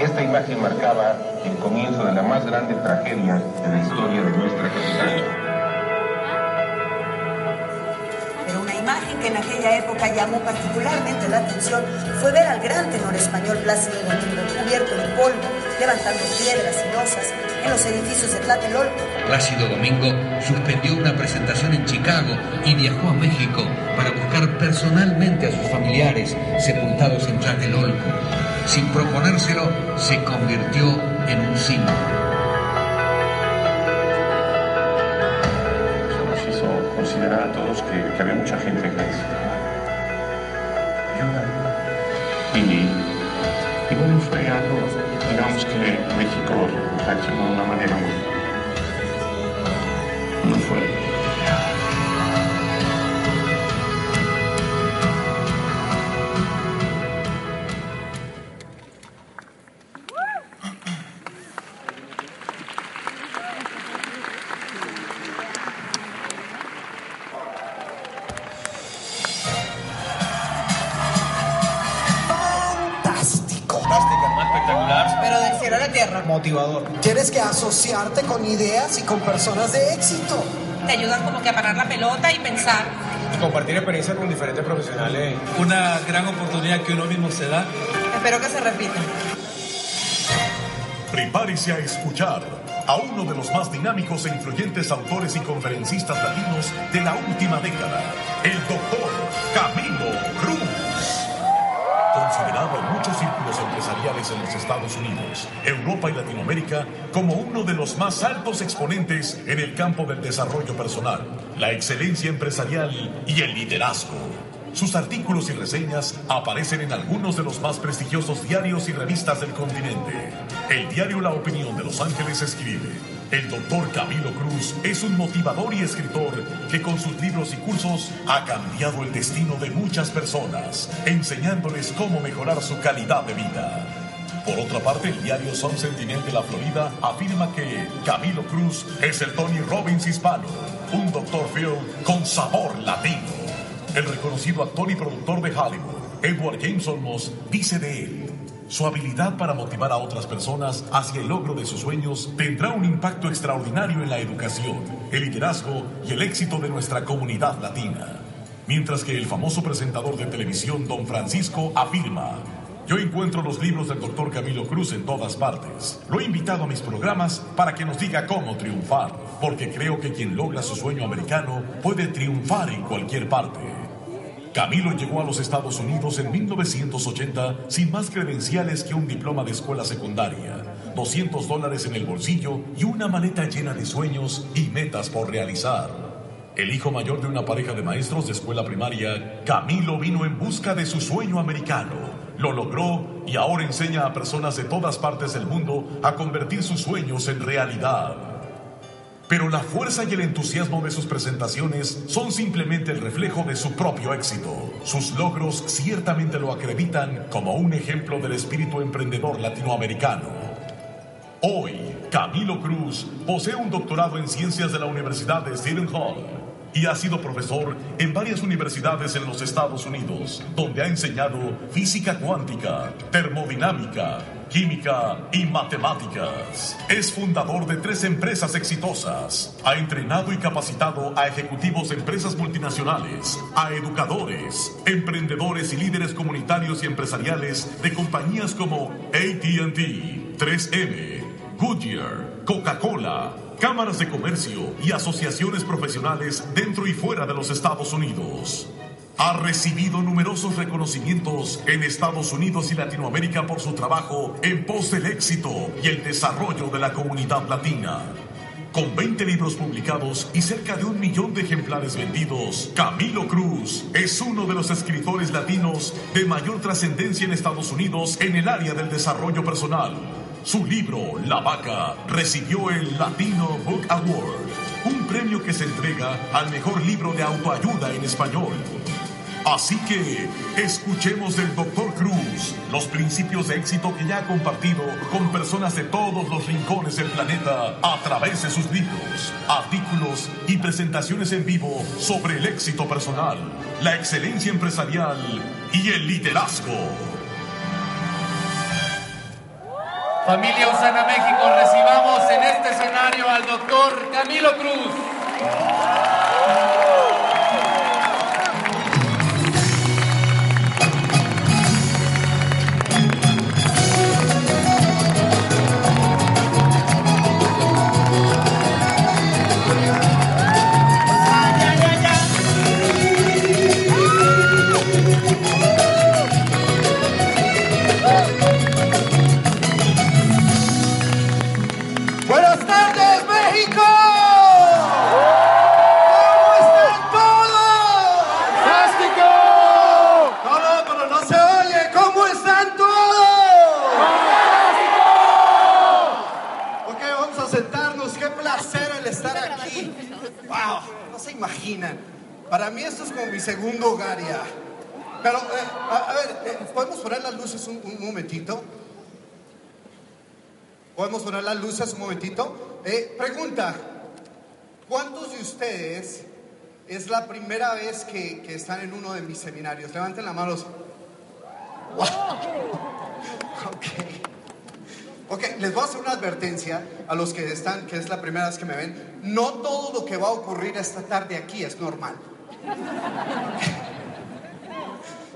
esta imagen marcaba el comienzo de la más grande tragedia de la historia de nuestra capital. Pero una imagen que en aquella época llamó particularmente la atención fue ver al gran tenor español Plácido Domingo cubierto de polvo, levantando piedras y losas en los edificios de Tlatelolco. Plácido Domingo suspendió una presentación en Chicago y viajó a México para buscar personalmente a sus familiares sepultados en Tlatelolco. Sin proponérselo, se convirtió en un símbolo. Eso nos hizo considerar a todos que, que había mucha gente que ayuda. Y, y bueno, fue algo, digamos que México reaccionó de una manera muy asociarte con ideas y con personas de éxito. Te ayudan como que a parar la pelota y pensar. Y compartir experiencias con diferentes profesionales. Una gran oportunidad que uno mismo se da. Espero que se repita. Prepárese a escuchar a uno de los más dinámicos e influyentes autores y conferencistas latinos de la última década, el doctor Camilo Cruz. En muchos círculos empresariales en los Estados Unidos, Europa y Latinoamérica como uno de los más altos exponentes en el campo del desarrollo personal, la excelencia empresarial y el liderazgo. Sus artículos y reseñas aparecen en algunos de los más prestigiosos diarios y revistas del continente. El diario La Opinión de Los Ángeles escribe, el doctor Camilo Cruz es un motivador y escritor que con sus libros y cursos ha cambiado el destino de muchas personas, enseñándoles cómo mejorar su calidad de vida. Por otra parte, el diario Sun Sentinel de la Florida afirma que Camilo Cruz es el Tony Robbins hispano, un doctor Phil con sabor latino. El reconocido actor y productor de Hollywood, Edward James Olmos, dice de él, su habilidad para motivar a otras personas hacia el logro de sus sueños tendrá un impacto extraordinario en la educación, el liderazgo y el éxito de nuestra comunidad latina. Mientras que el famoso presentador de televisión Don Francisco afirma, yo encuentro los libros del doctor Camilo Cruz en todas partes. Lo he invitado a mis programas para que nos diga cómo triunfar, porque creo que quien logra su sueño americano puede triunfar en cualquier parte. Camilo llegó a los Estados Unidos en 1980 sin más credenciales que un diploma de escuela secundaria, 200 dólares en el bolsillo y una maleta llena de sueños y metas por realizar. El hijo mayor de una pareja de maestros de escuela primaria, Camilo vino en busca de su sueño americano. Lo logró y ahora enseña a personas de todas partes del mundo a convertir sus sueños en realidad. Pero la fuerza y el entusiasmo de sus presentaciones son simplemente el reflejo de su propio éxito. Sus logros ciertamente lo acreditan como un ejemplo del espíritu emprendedor latinoamericano. Hoy, Camilo Cruz posee un doctorado en ciencias de la Universidad de Seton Hall y ha sido profesor en varias universidades en los Estados Unidos, donde ha enseñado física cuántica, termodinámica, química y matemáticas. Es fundador de tres empresas exitosas. Ha entrenado y capacitado a ejecutivos de empresas multinacionales, a educadores, emprendedores y líderes comunitarios y empresariales de compañías como ATT, 3M, Goodyear, Coca-Cola, cámaras de comercio y asociaciones profesionales dentro y fuera de los Estados Unidos. Ha recibido numerosos reconocimientos en Estados Unidos y Latinoamérica por su trabajo en pos del éxito y el desarrollo de la comunidad latina. Con 20 libros publicados y cerca de un millón de ejemplares vendidos, Camilo Cruz es uno de los escritores latinos de mayor trascendencia en Estados Unidos en el área del desarrollo personal. Su libro, La Vaca, recibió el Latino Book Award, un premio que se entrega al mejor libro de autoayuda en español. Así que escuchemos del Dr. Cruz los principios de éxito que ya ha compartido con personas de todos los rincones del planeta a través de sus libros, artículos y presentaciones en vivo sobre el éxito personal, la excelencia empresarial y el liderazgo. Familia Osana México, recibamos en este escenario al doctor Camilo Cruz. Para mí esto es como mi segundo hogar ya. Pero, eh, a, a ver, eh, ¿podemos poner las luces un, un momentito? ¿Podemos poner las luces un momentito? Eh, pregunta, ¿cuántos de ustedes es la primera vez que, que están en uno de mis seminarios? Levanten la mano. Wow. Ok. Ok, les voy a hacer una advertencia a los que están, que es la primera vez que me ven. No todo lo que va a ocurrir esta tarde aquí es normal.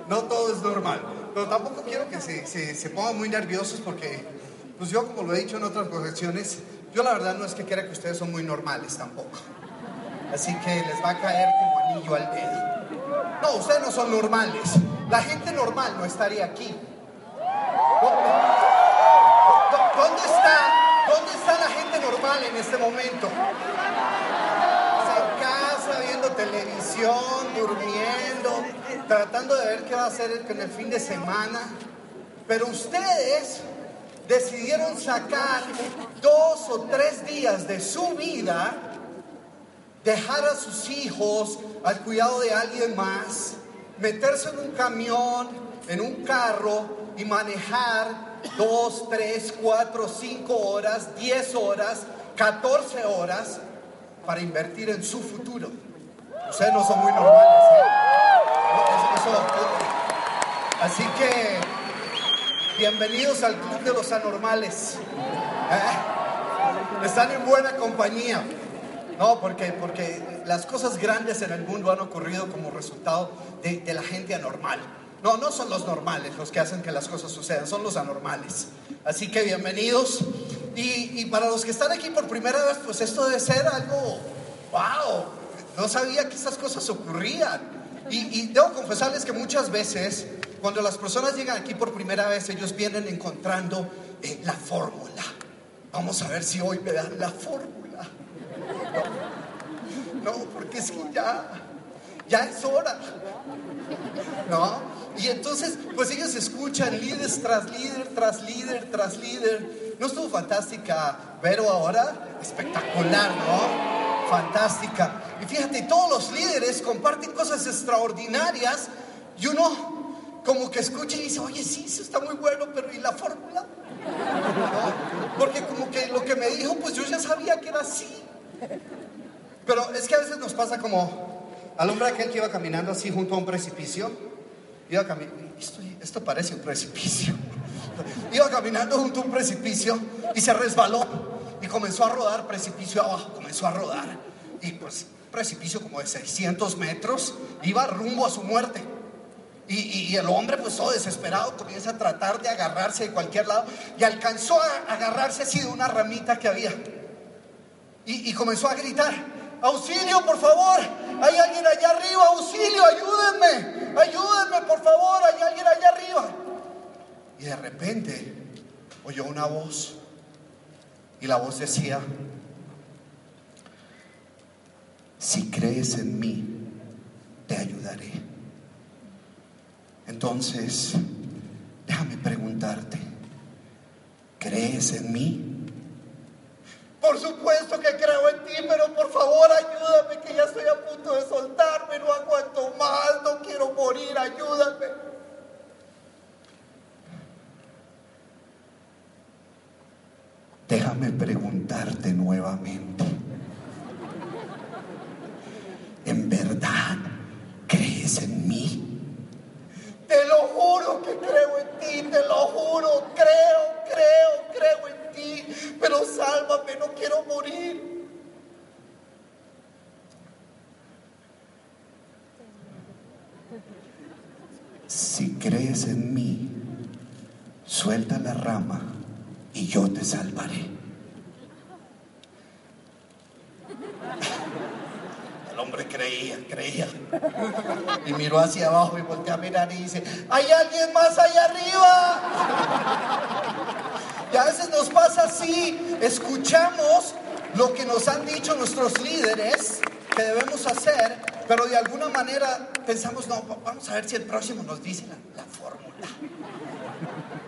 No todo es normal. Pero tampoco quiero que se, se, pongan muy nerviosos porque, pues yo como lo he dicho en otras ocasiones, yo la verdad no es que quiera que ustedes son muy normales tampoco. Así que les va a caer como anillo al dedo. No, ustedes no son normales. La gente normal no estaría aquí. ¿Dónde, dó- dónde está, ¿Dónde está la gente normal en este momento? Televisión, durmiendo, tratando de ver qué va a hacer en el fin de semana. Pero ustedes decidieron sacar dos o tres días de su vida, dejar a sus hijos al cuidado de alguien más, meterse en un camión, en un carro y manejar dos, tres, cuatro, cinco horas, diez horas, 14 horas para invertir en su futuro. Ustedes no son muy normales. ¿eh? Así que, bienvenidos al Club de los Anormales. ¿Eh? Están en buena compañía. No, porque, porque las cosas grandes en el mundo han ocurrido como resultado de, la gente anormal. No, no son los normales los que hacen que las cosas sucedan, son los anormales. Así que bienvenidos. Y para los que están aquí por primera vez, pues esto debe ser algo, wow, no sabía que estas cosas ocurrían. Y, debo confesarles que muchas veces, cuando las personas llegan aquí por primera vez, ellos vienen encontrando eh, la fórmula. Vamos a ver si hoy me dan la fórmula. No, porque es que ya, ya es hora. ¿No? Y entonces, pues ellos escuchan líderes tras líder, tras líder, tras líder. ¿No estuvo fantástica Vero ahora? Espectacular, ¿no? Fantástica. Y fíjate, todos los líderes comparten cosas extraordinarias y uno como que escucha y dice, oye, sí, eso está muy bueno, pero ¿y la fórmula? Porque como que lo que me dijo, pues yo ya sabía que era así. Pero es que a veces nos pasa como al hombre aquel que iba caminando así junto a un precipicio. Iba caminando, esto, parece un precipicio. Iba caminando junto a un precipicio y se resbaló comenzó a rodar precipicio abajo, comenzó a rodar. Y pues precipicio como de 600 metros, iba rumbo a su muerte. Y, el hombre, pues todo desesperado, comienza a tratar de agarrarse de cualquier lado y alcanzó a agarrarse así de una ramita que había. Y, y comenzó a gritar, auxilio, por favor, hay alguien allá arriba, auxilio, ayúdenme, ayúdenme, por favor, hay alguien allá arriba. Y de repente oyó una voz y la voz decía, si crees en mí, te ayudaré. Entonces, déjame preguntarte, ¿crees en mí? Por supuesto que creo en ti, pero por favor ayúdame, que ya estoy a punto de soltarme, no aguanto más, no quiero morir, ayúdame. Déjame preguntarte nuevamente. ¿En verdad crees en mí? Te lo juro que creo en ti, te lo juro, creo, creo, creo sálvame, no quiero morir. Si crees en mí, suelta la rama y yo te salvaré. El hombre creía, creía. Y miró hacia abajo y volteó a mirar y dice, ¿hay alguien más allá arriba? Y a veces nos pasa así, escuchamos lo que nos han dicho nuestros líderes que debemos hacer, pero de alguna manera pensamos, no, vamos a ver si el próximo nos dice la, la fórmula.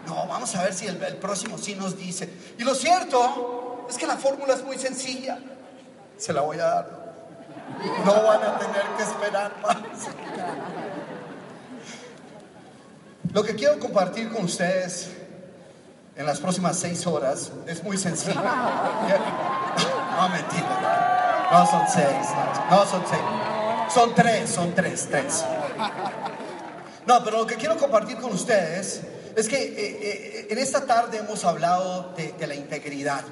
No, vamos a ver si el, el próximo sí nos dice. Y lo cierto es que la fórmula es muy sencilla. Se la voy a dar. No van a tener que esperar más. Lo que quiero compartir con ustedes en las próximas seis horas es muy sencillo. No, mentira. No son seis. No son seis. Son tres, son tres, tres. No, pero lo que quiero compartir con ustedes es que eh, eh, en esta tarde hemos hablado de, de la integridad.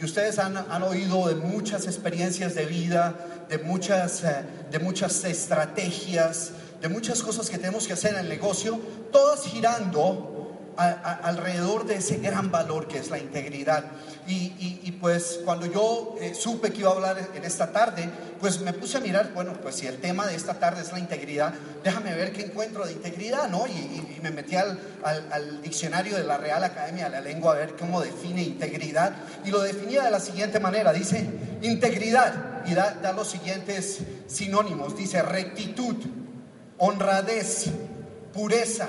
Y ustedes han, han, oído de muchas experiencias de vida, de muchas, eh, de muchas estrategias, de muchas cosas que tenemos que hacer en el negocio, todas girando alrededor de ese gran valor que es la integridad. Y, pues cuando yo eh, supe que iba a hablar en esta tarde, pues me puse a mirar, bueno, pues si el tema de esta tarde es la integridad, déjame ver qué encuentro de integridad, ¿no? Y, me metí al, diccionario de la Real Academia de la Lengua a ver cómo define integridad. Y lo definía de la siguiente manera, dice integridad, y da, da los siguientes sinónimos, dice rectitud, honradez, pureza,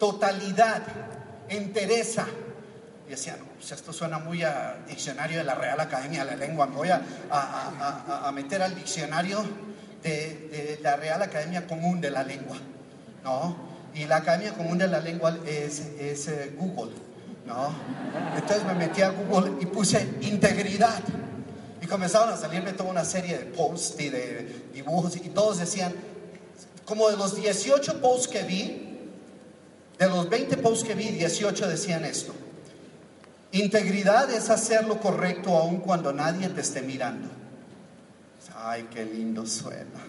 totalidad, entereza. Y decía, no, pues esto suena muy a diccionario de la Real Academia de la Lengua. Me voy a, a, a, a meter al diccionario de, la Real Academia Común de la Lengua. ¿no? Y la Academia Común de la Lengua es, es eh, Google. ¿no? Entonces me metí a Google y puse integridad. Y comenzaron a salirme toda una serie de posts y de dibujos y todos decían, como de los 18 posts que vi, de los 20 posts que vi, 18 decían esto. Integridad es hacer lo correcto aun cuando nadie te esté mirando. Ay, qué lindo suena.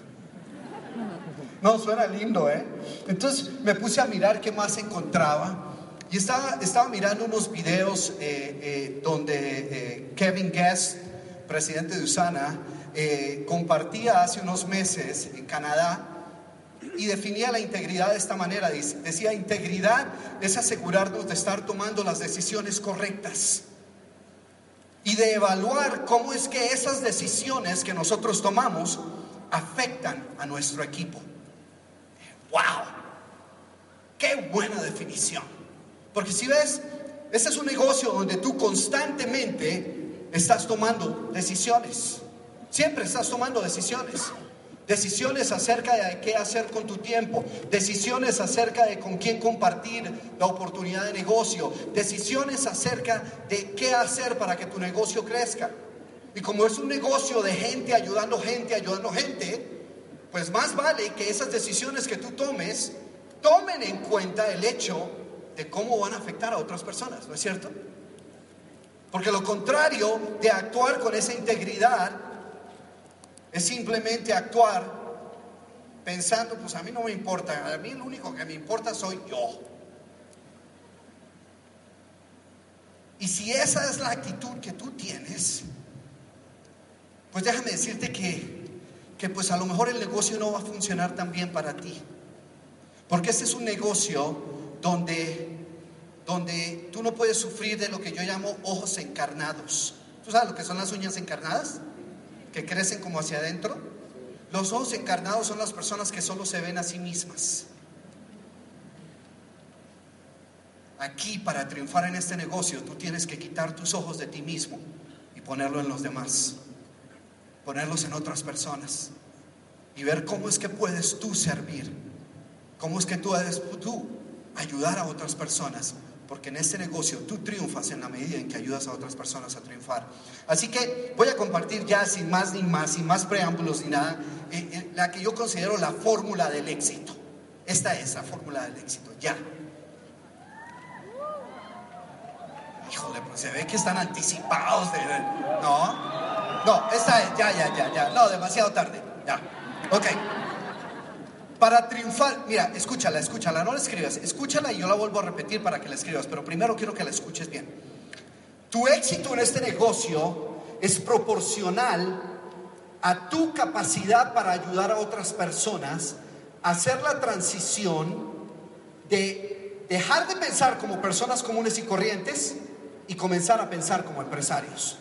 No, suena lindo, ¿eh? Entonces me puse a mirar qué más encontraba. Y estaba, estaba mirando unos videos eh, eh, donde eh, Kevin Guest, presidente de USANA, compartía hace unos meses en Canadá y definía la integridad de esta manera. Decía, integridad es asegurarnos de estar tomando las decisiones correctas y de evaluar cómo es que esas decisiones que nosotros tomamos afectan a nuestro equipo. ¡Wow! ¡Qué buena definición! Porque si ves, ese es un negocio donde tú constantemente estás tomando decisiones. Siempre estás tomando decisiones. Decisiones acerca de qué hacer con tu tiempo, decisiones acerca de con quién compartir la oportunidad de negocio, decisiones acerca de qué hacer para que tu negocio crezca. Y como es un negocio de gente ayudando gente, ayudando gente, pues más vale que esas decisiones que tú tomes tomen en cuenta el hecho de cómo van a afectar a otras personas, ¿no es cierto? Porque lo contrario de actuar con esa integridad es simplemente actuar pensando, pues a mí no me importa, a mí lo único que me importa soy yo. Y si esa es la actitud que tú tienes, pues déjame decirte que, que pues a lo mejor el negocio no va a funcionar tan bien para ti. Porque este es un negocio donde, donde tú no puedes sufrir de lo que yo llamo ojos encarnados. ¿Tú sabes lo que son las uñas encarnadas? Que crecen como hacia adentro. Los ojos encarnados son las personas que solo se ven a sí mismas. Aquí, para triunfar en este negocio, tú tienes que quitar tus ojos de ti mismo y ponerlo en los demás, ponerlos en otras personas y ver cómo es que puedes tú servir, cómo es que tú puedes tú ayudar a otras personas, porque en este negocio tú triunfas en la medida en que ayudas a otras personas a triunfar. Así que voy a compartir ya sin más ni más, sin más preámbulos ni nada, eh, eh, la que yo considero la fórmula del éxito. Esta es la fórmula del éxito, ya. Híjole, Se ve que están anticipados de... No, no, esta es, ya, ya, ya, ya, no, demasiado tarde, ya, ok. Para triunfar, mira, escúchala, escúchala, no la escribas, escúchala y yo la vuelvo a repetir para que la escribas, pero primero quiero que la escuches bien. Tu éxito en este negocio es proporcional a tu capacidad para ayudar a otras personas a hacer la transición de dejar de pensar como personas comunes y corrientes y comenzar a pensar como empresarios.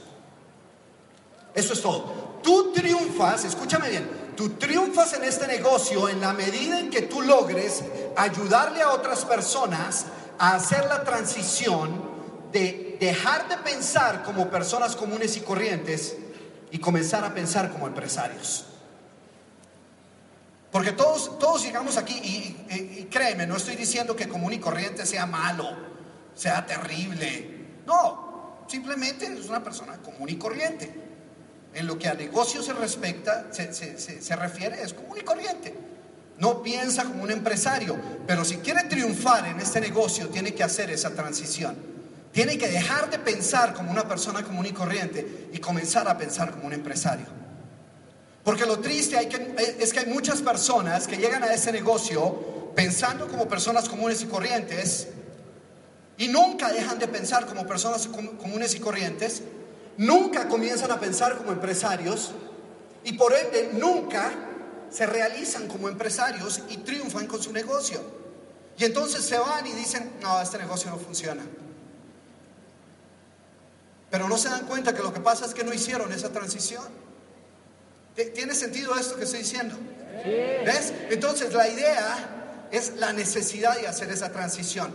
Eso es todo. Tú triunfas, escúchame bien, tú triunfas en este negocio en la medida en que tú logres ayudarle a otras personas a hacer la transición de dejar de pensar como personas comunes y corrientes y comenzar a pensar como empresarios. Porque todos, todos llegamos aquí y, y- y créeme, no estoy diciendo que común y corriente sea malo, sea terrible. No, simplemente es una persona común y corriente. En lo que a negocio se respecta, se, se- se- refiere, es común y corriente. No piensa como un empresario, pero si quiere triunfar en este negocio, tiene que hacer esa transición. Tiene que dejar de pensar como una persona común y corriente y comenzar a pensar como un empresario. Porque lo triste es que hay muchas personas que llegan a ese negocio pensando como personas comunes y corrientes y nunca dejan de pensar como personas com- comunes y corrientes, nunca comienzan a pensar como empresarios y por ende nunca se realizan como empresarios y triunfan con su negocio. Y entonces se van y dicen, no, este negocio no funciona. Pero no se dan cuenta que lo que pasa es que no hicieron esa transición. ¿T- ¿Tiene sentido esto que estoy diciendo? ¿Ves? Entonces la idea es la necesidad de hacer esa transición.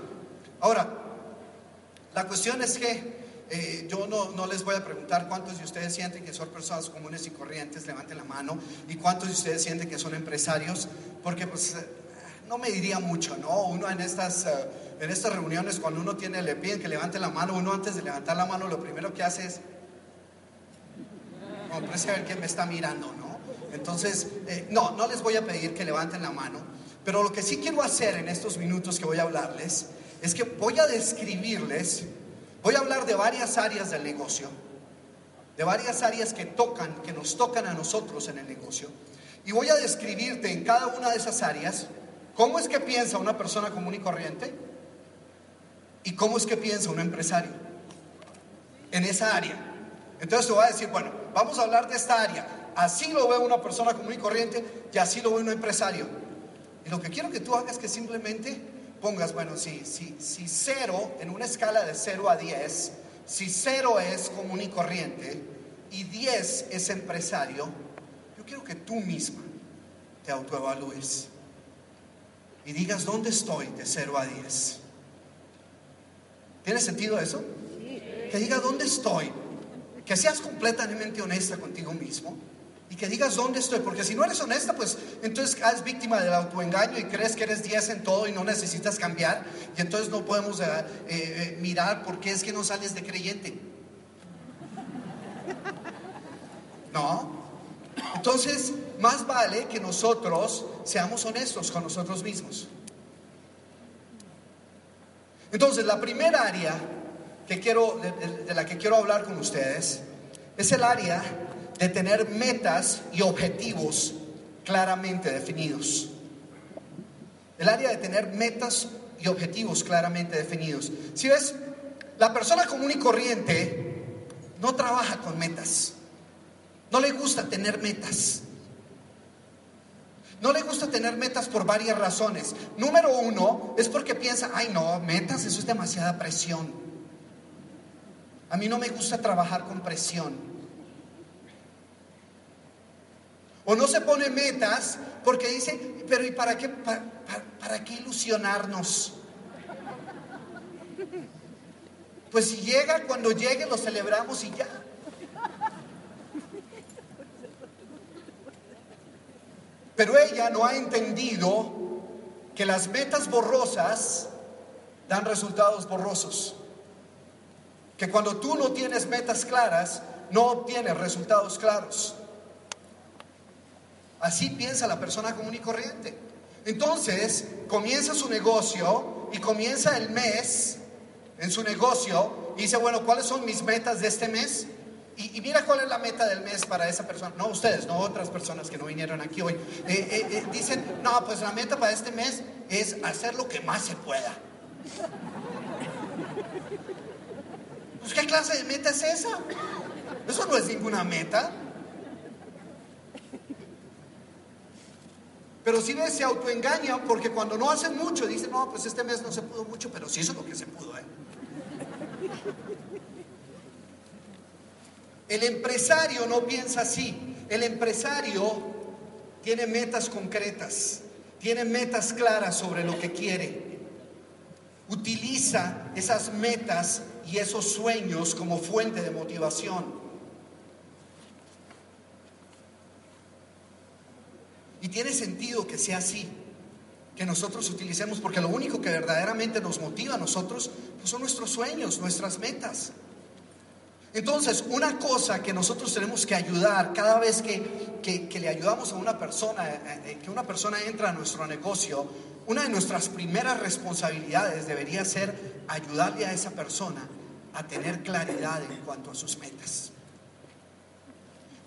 Ahora, la cuestión es que eh, yo no, no les voy a preguntar cuántos de ustedes sienten que son personas comunes y corrientes, levanten la mano, y cuántos de ustedes sienten que son empresarios, porque pues eh, no me diría mucho, ¿no? Uno en estas, eh, en estas reuniones, cuando uno tiene, le piden que levante la mano, uno antes de levantar la mano, lo primero que hace es, como parece ver quién me está mirando, ¿no? Entonces, no, no les voy a pedir que levanten la mano, pero lo que sí quiero hacer en estos minutos que voy a hablarles es que voy a describirles, voy a hablar de varias áreas del negocio, de varias áreas que tocan, que nos tocan a nosotros en el negocio, y voy a describirte en cada una de esas áreas cómo es que piensa una persona común y corriente y cómo es que piensa un empresario en esa área. Entonces te voy a decir, bueno, vamos a hablar de esta área. Así lo ve una persona común y corriente y así lo ve un empresario. Y lo que quiero que tú hagas es que simplemente pongas, bueno, si, si, si cero, en una escala de 0 a 10, si cero es común y corriente y 10 es empresario, yo quiero que tú misma te autoevalúes y digas dónde estoy de 0 a 10. ¿Tiene sentido eso? Que digas dónde estoy, que seas completamente honesta contigo mismo y que digas dónde estoy, porque si no eres honesta, pues entonces eres víctima del autoengaño y crees que eres 10 en todo y no necesitas cambiar y entonces no podemos eh, eh, mirar por qué es que no sales de creyente. No. Entonces, más vale que nosotros seamos honestos con nosotros mismos. Entonces, la primera área que quiero, de la que quiero hablar con ustedes es el área de tener metas y objetivos claramente definidos. El área de tener metas y objetivos claramente definidos. Si ves, la persona común y corriente no trabaja con metas. No le gusta tener metas. No le gusta tener metas por varias razones. Número uno es porque piensa, ay no, metas, eso es demasiada presión. A mí no me gusta trabajar con presión. O no se pone metas porque dice, pero ¿y para qué, para, para- qué ilusionarnos? Pues si llega, cuando llegue lo celebramos y ya. Pero ella no ha entendido que las metas borrosas dan resultados borrosos. Que cuando tú no tienes metas claras, no obtienes resultados claros. Así piensa la persona común y corriente. Entonces, comienza su negocio y comienza el mes en su negocio y dice, bueno, ¿cuáles son mis metas de este mes? Y, mira cuál es la meta del mes para esa persona. No ustedes, no otras personas que no vinieron aquí hoy. Eh, eh, eh, dicen, no, pues la meta para este mes es hacer lo que más se pueda. Pues ¿qué clase de meta es esa? Eso no es ninguna meta. Pero si ves, se autoengañan porque cuando no hacen mucho, dicen, no, pues este mes no se pudo mucho, pero sí hizo lo que se pudo. ¿eh? El empresario no piensa así. El empresario tiene metas concretas, tiene metas claras sobre lo que quiere. Utiliza esas metas y esos sueños como fuente de motivación. Y tiene sentido que sea así, que nosotros utilicemos, porque lo único que verdaderamente nos motiva a nosotros pues son nuestros sueños, nuestras metas. Entonces, una cosa que nosotros tenemos que ayudar cada vez que, que- que le ayudamos a una persona, eh, eh, que una persona entra a nuestro negocio, una de nuestras primeras responsabilidades debería ser ayudarle a esa persona a tener claridad en cuanto a sus metas.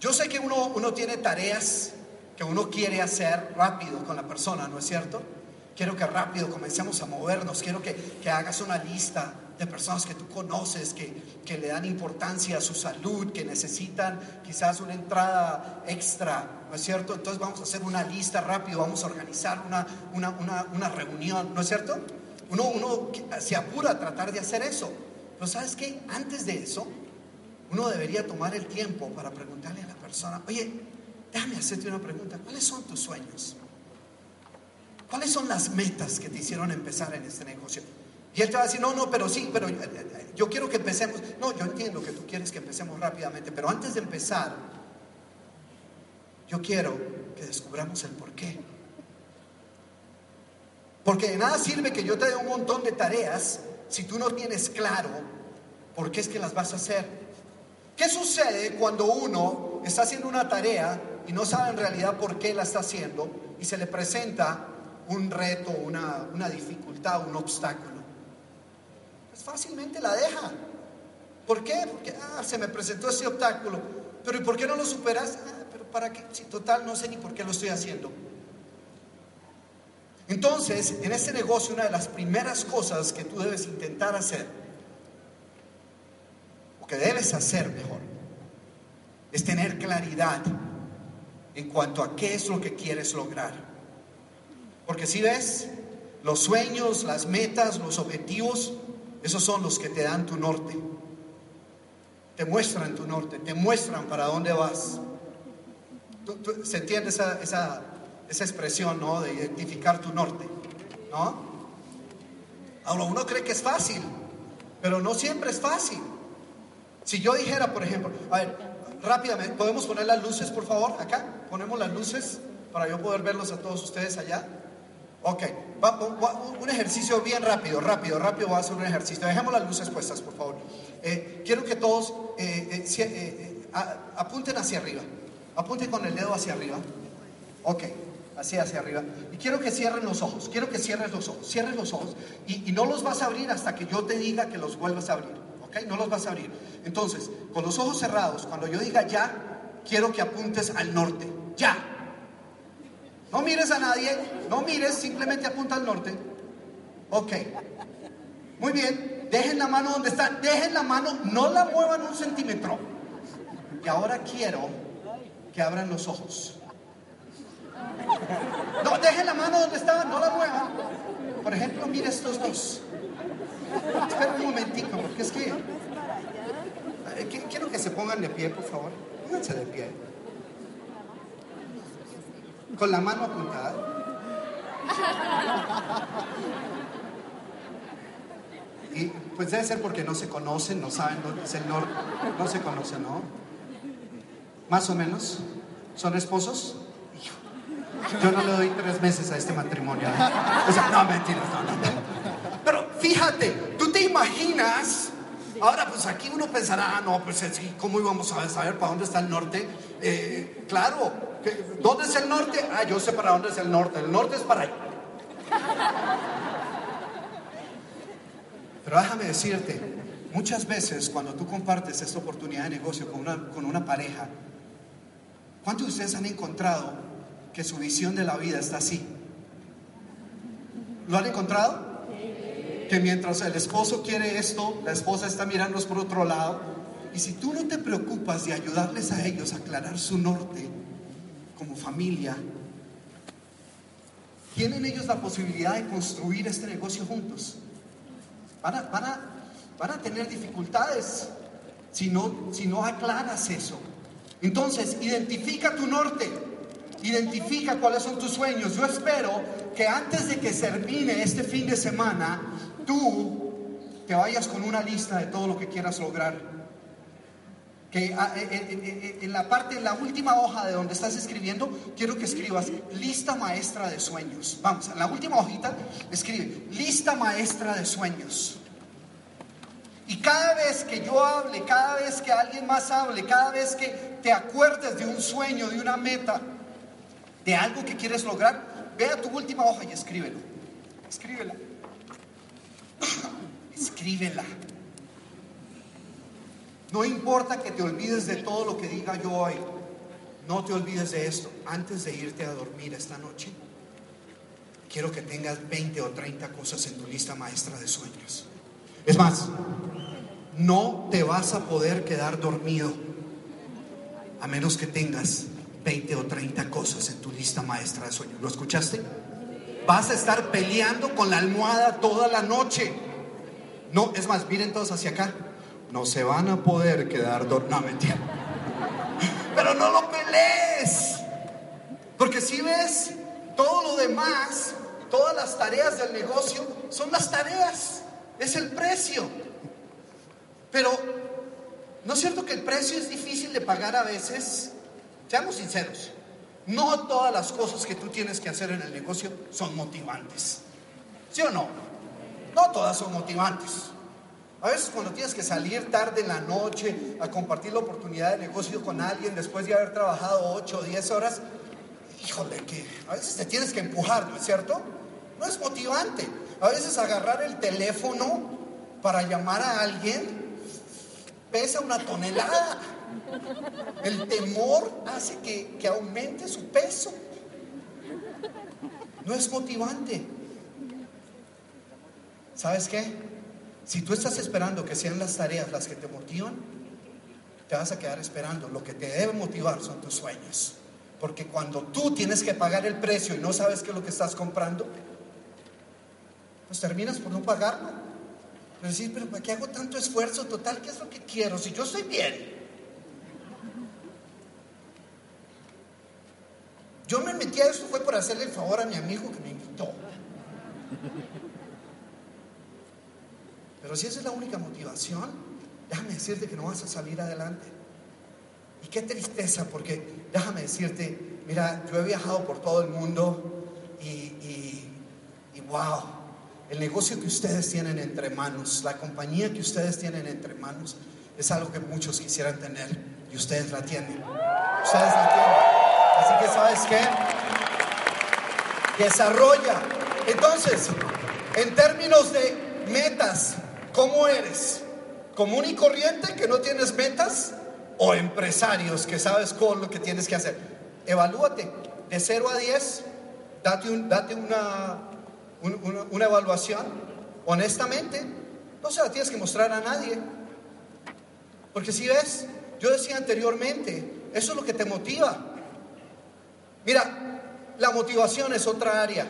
Yo sé que uno, uno tiene tareas que uno quiere hacer rápido con la persona, ¿no es cierto? Quiero que rápido comencemos a movernos, quiero que, que hagas una lista de personas que tú conoces, que, que le dan importancia a su salud, que necesitan quizás una entrada extra, ¿no es cierto? Entonces vamos a hacer una lista rápido, vamos a organizar una, una, una, una reunión, ¿no es cierto? Uno, uno se apura a tratar de hacer eso. Pero ¿sabes qué? Antes de eso, uno debería tomar el tiempo para preguntarle a la persona, oye, déjame hacerte una pregunta, ¿cuáles son tus sueños? ¿Cuáles son las metas que te hicieron empezar en este negocio? Y él te va a decir, no, no, pero sí, pero eh, yo quiero que empecemos. No, yo entiendo que tú quieres que empecemos rápidamente, pero antes de empezar, yo quiero que descubramos el por qué. Porque de nada sirve que yo te dé un montón de tareas si tú no tienes claro por qué es que las vas a hacer. ¿Qué sucede cuando uno está haciendo una tarea y no sabe en realidad por qué la está haciendo y se le presenta un reto, una, una dificultad, un obstáculo? Pues fácilmente la deja. ¿Por qué? Porque ah, se me presentó ese obstáculo. Pero ¿y por qué no lo superas? Ah, pero para qué, si total no sé ni por qué lo estoy haciendo. Entonces, en este negocio, una de las primeras cosas que tú debes intentar hacer, o que debes hacer mejor, es tener claridad en cuanto a qué es lo que quieres lograr. Porque si ves, los sueños, las metas, los objetivos, esos son los que te dan tu norte. Te muestran tu norte, te muestran para dónde vas. ¿Tú- tú- ¿Se entiende esa, esa, esa expresión, ¿no? De identificar tu norte, ¿no? Ahora, uno cree que es fácil, pero no siempre es fácil. Si yo dijera, por ejemplo, a ver, rápidamente, ¿podemos poner las luces, por favor? Acá, ponemos las luces para yo poder verlos a todos ustedes allá. Ok, va- un ejercicio bien rápido, rápido, rápido, voy a hacer un ejercicio. Dejemos las luces puestas, por favor. Eh, quiero que todos eh, eh, apunten hacia arriba. Apunten con el dedo hacia arriba. Ok, así hacia arriba. Y quiero que cierren los ojos. Quiero que cierres los ojos. Cierres los ojos. Y no los vas a abrir hasta que yo te diga que los vuelvas a abrir. Ok, no los vas a abrir. Entonces, con los ojos cerrados, cuando yo diga ya, quiero que apuntes al norte. Ya. No mires a nadie, no mires, simplemente apunta al norte. Ok. Muy bien, dejen la mano donde está, dejen la mano, no la muevan un centímetro. Y ahora quiero que abran los ojos. No, dejen la mano donde está, no la muevan. Por ejemplo, mire estos dos. Espera un momentico, porque es que... eh, qui- Quiero que se pongan de pie, por favor. Pónganse de pie. Con la mano apuntada. Y pues debe ser porque no se conocen, no saben dónde es el norte, no se conocen, ¿no? Más o menos. ¿Son esposos? Yo no le doy tres meses a este matrimonio. O sea, no, mentiras, no, no, fíjate, tú te imaginas. Ahora, pues aquí uno pensará, ah, no, pues ¿cómo íbamos a saber para dónde está el norte? Eh, claro, ¿dónde es el norte? Ah, yo sé para dónde es el norte. El norte es para allá. Pero déjame decirte muchas veces cuando tú compartes esta oportunidad de negocio con una, con una pareja, ¿cuántos de ustedes han encontrado que su visión de la vida está así? ¿Lo han encontrado? Que mientras el esposo quiere esto, la esposa está mirando por otro lado. Y si tú no te preocupas de ayudarles a ellos a aclarar su norte como familia, tienen ellos la posibilidad de construir este negocio juntos. Van a, van a, van a tener dificultades si no, si no aclaras eso. Entonces, identifica tu norte, identifica cuáles son tus sueños. Yo espero que antes de que termine este fin de semana, tú te vayas con una lista de todo lo que quieras lograr. Que ah, eh, eh, eh, en la parte, en la última hoja de donde estás escribiendo, quiero que escribas lista maestra de sueños. Vamos, en la última hojita, escribe lista maestra de sueños. Y cada vez que yo hable, cada vez que alguien más hable, cada vez que te acuerdes de un sueño, de una meta, de algo que quieres lograr, ve a tu última hoja y escríbelo. Escríbela. Escríbela. No importa que te olvides de todo lo que diga yo hoy. No te olvides de esto. Antes de irte a dormir esta noche, quiero que tengas 20 o 30 cosas en tu lista maestra de sueños. Es más, no te vas a poder quedar dormido a menos que tengas 20 o 30 cosas en tu lista maestra de sueños. ¿Lo escuchaste? Vas a estar peleando con la almohada toda la noche. No, es más, miren todos hacia acá no se van a poder quedar dormidos. No, mentira. Pero no lo pelees. Porque si ves todo lo demás, todas las tareas del negocio, son las tareas, es el precio. Pero, ¿no es cierto que el precio es difícil de pagar a veces? Seamos sinceros, no todas las cosas que tú tienes que hacer en el negocio son motivantes. ¿Sí o no? No todas son motivantes. A veces cuando tienes que salir tarde en la noche a compartir la oportunidad de negocio con alguien después de haber trabajado 8 o 10 horas, híjole, que a veces te tienes que empujar, ¿no es cierto? No es motivante. A veces agarrar el teléfono para llamar a alguien pesa una tonelada. El temor hace que, que aumente su peso. No es motivante. ¿Sabes qué? Si tú estás esperando que sean las tareas las que te motivan, te vas a quedar esperando. Lo que te debe motivar son tus sueños. Porque cuando tú tienes que pagar el precio y no sabes qué es lo que estás comprando, pues terminas por no pagarlo. Pero decir, pero ¿para qué hago tanto esfuerzo total? ¿Qué es lo que quiero? Si yo estoy bien. Yo me metí a esto fue por hacerle el favor a mi amigo que me invitó. Pero si esa es la única motivación, déjame decirte que no vas a salir adelante. Y qué tristeza, porque déjame decirte, mira, yo he viajado por todo el mundo y, y, y wow, el negocio que ustedes tienen entre manos, la compañía que ustedes tienen entre manos, es algo que muchos quisieran tener y ustedes la tienen. Ustedes la tienen. Así que, ¿sabes qué? Desarrolla. Entonces, en términos de metas, ¿Cómo eres? ¿Común y corriente que no tienes metas? ¿O empresarios que sabes con lo que tienes que hacer? Evalúate de 0 a 10, date, un, date una, una, evaluación. Honestamente, no se la tienes que mostrar a nadie. Porque si ves, yo decía anteriormente, eso es lo que te motiva. Mira, la motivación es otra área.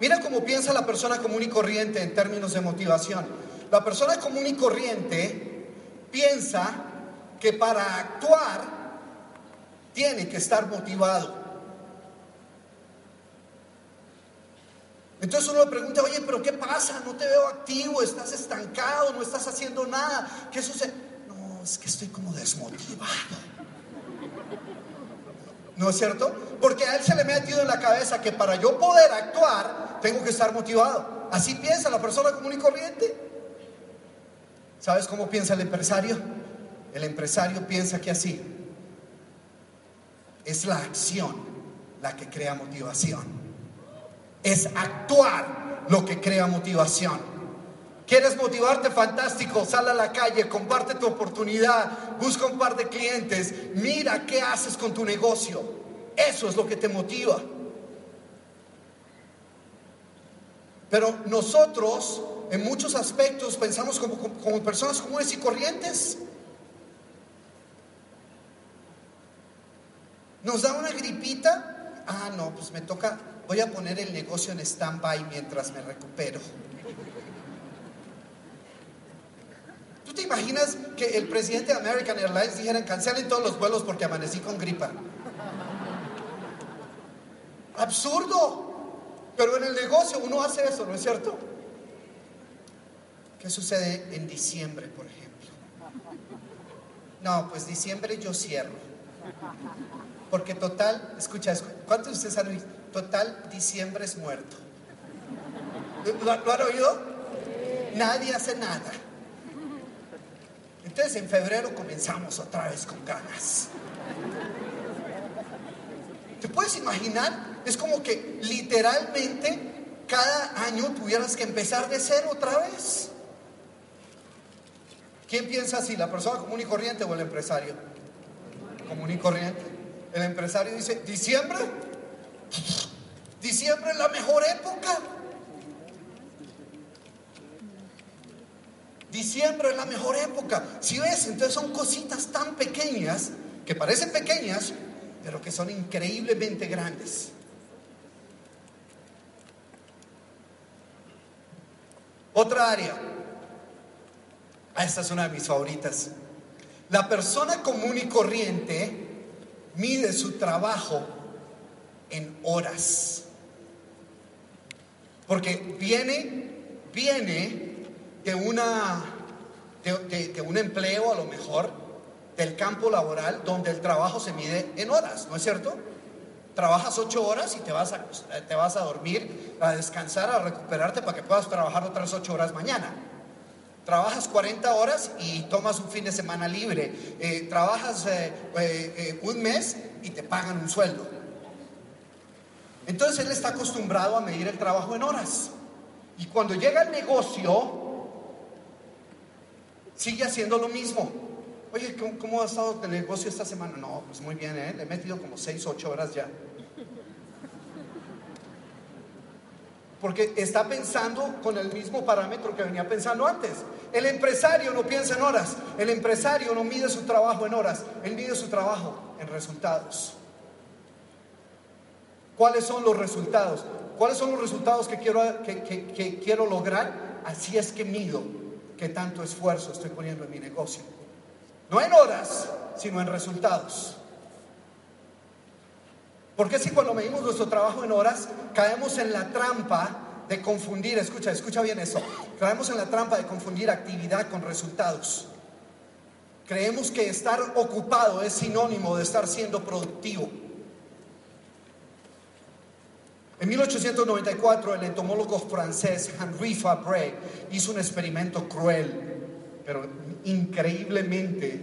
Mira cómo piensa la persona común y corriente en términos de motivación. La persona común y corriente piensa que para actuar tiene que estar motivado. Entonces uno le pregunta, oye, pero ¿qué pasa? No te veo activo, estás estancado, no estás haciendo nada. ¿Qué sucede? No, es que estoy como desmotivado. ¿No es cierto? Porque a él se le ha metido en la cabeza que para yo poder actuar tengo que estar motivado. Así piensa la persona común y corriente. ¿Sabes cómo piensa el empresario? El empresario piensa que así. Es la acción la que crea motivación. Es actuar lo que crea motivación. ¿Quieres motivarte? Fantástico. Sal a la calle, comparte tu oportunidad, busca un par de clientes, mira qué haces con tu negocio. Eso es lo que te motiva. Pero nosotros, en muchos aspectos, pensamos como, como- como personas comunes y corrientes. Nos da una gripita. Ah, no, pues me toca. Voy a poner el negocio en stand-by mientras me recupero. ¿Tú te imaginas que el presidente de American Airlines dijera cancelen todos los vuelos porque amanecí con gripa? Absurdo. Pero en el negocio uno hace eso, ¿no es cierto? ¿Qué sucede en diciembre, por ejemplo? No, pues diciembre yo cierro. Porque total, escucha, escu- ¿cuántos de ustedes han oído? Total, diciembre es muerto. ¿Lo, lo han oído? Nadie hace nada. Entonces en febrero comenzamos otra vez con ganas. ¿Te puedes imaginar? Es como que literalmente cada año tuvieras que empezar de cero otra vez. ¿Quién piensa así? ¿La persona común y corriente o el empresario? Común y corriente. El empresario dice, ¿diciembre? Diciembre es la mejor época. Diciembre es la mejor época. Si ves, entonces son cositas tan pequeñas que parecen pequeñas, pero que son increíblemente grandes. Otra área. Ah, esta es una de mis favoritas. La persona común y corriente mide su trabajo en horas. Porque viene, viene de una de, un empleo a lo mejor, del campo laboral, donde el trabajo se mide en horas, ¿no es cierto? Trabajas ocho horas y te vas a, te vas a dormir, a descansar, a recuperarte para que puedas trabajar otras ocho horas mañana. Trabajas 40 horas y tomas un fin de semana libre. Eh, trabajas eh, eh, un mes y te pagan un sueldo. Entonces él está acostumbrado a medir el trabajo en horas. Y cuando llega al negocio, sigue haciendo lo mismo. Oye, ¿cómo, ha estado el negocio esta semana? No, pues muy bien, ¿eh? Le he metido como 6, 8 horas ya. Porque está pensando con el mismo parámetro que venía pensando antes. El empresario no piensa en horas. El empresario no mide su trabajo en horas. Él mide su trabajo en resultados. ¿Cuáles son los resultados? ¿Cuáles son los resultados que quiero, que quiero lograr? Así es que mido qué tanto esfuerzo estoy poniendo en mi negocio. No en horas, sino en resultados. Porque si cuando medimos nuestro trabajo en horas, caemos en la trampa de confundir, escucha, escucha bien eso, caemos en la trampa de confundir actividad con resultados. Creemos que estar ocupado es sinónimo de estar siendo productivo. En 1894, el entomólogo francés Henri Fabre hizo un experimento cruel, pero increíblemente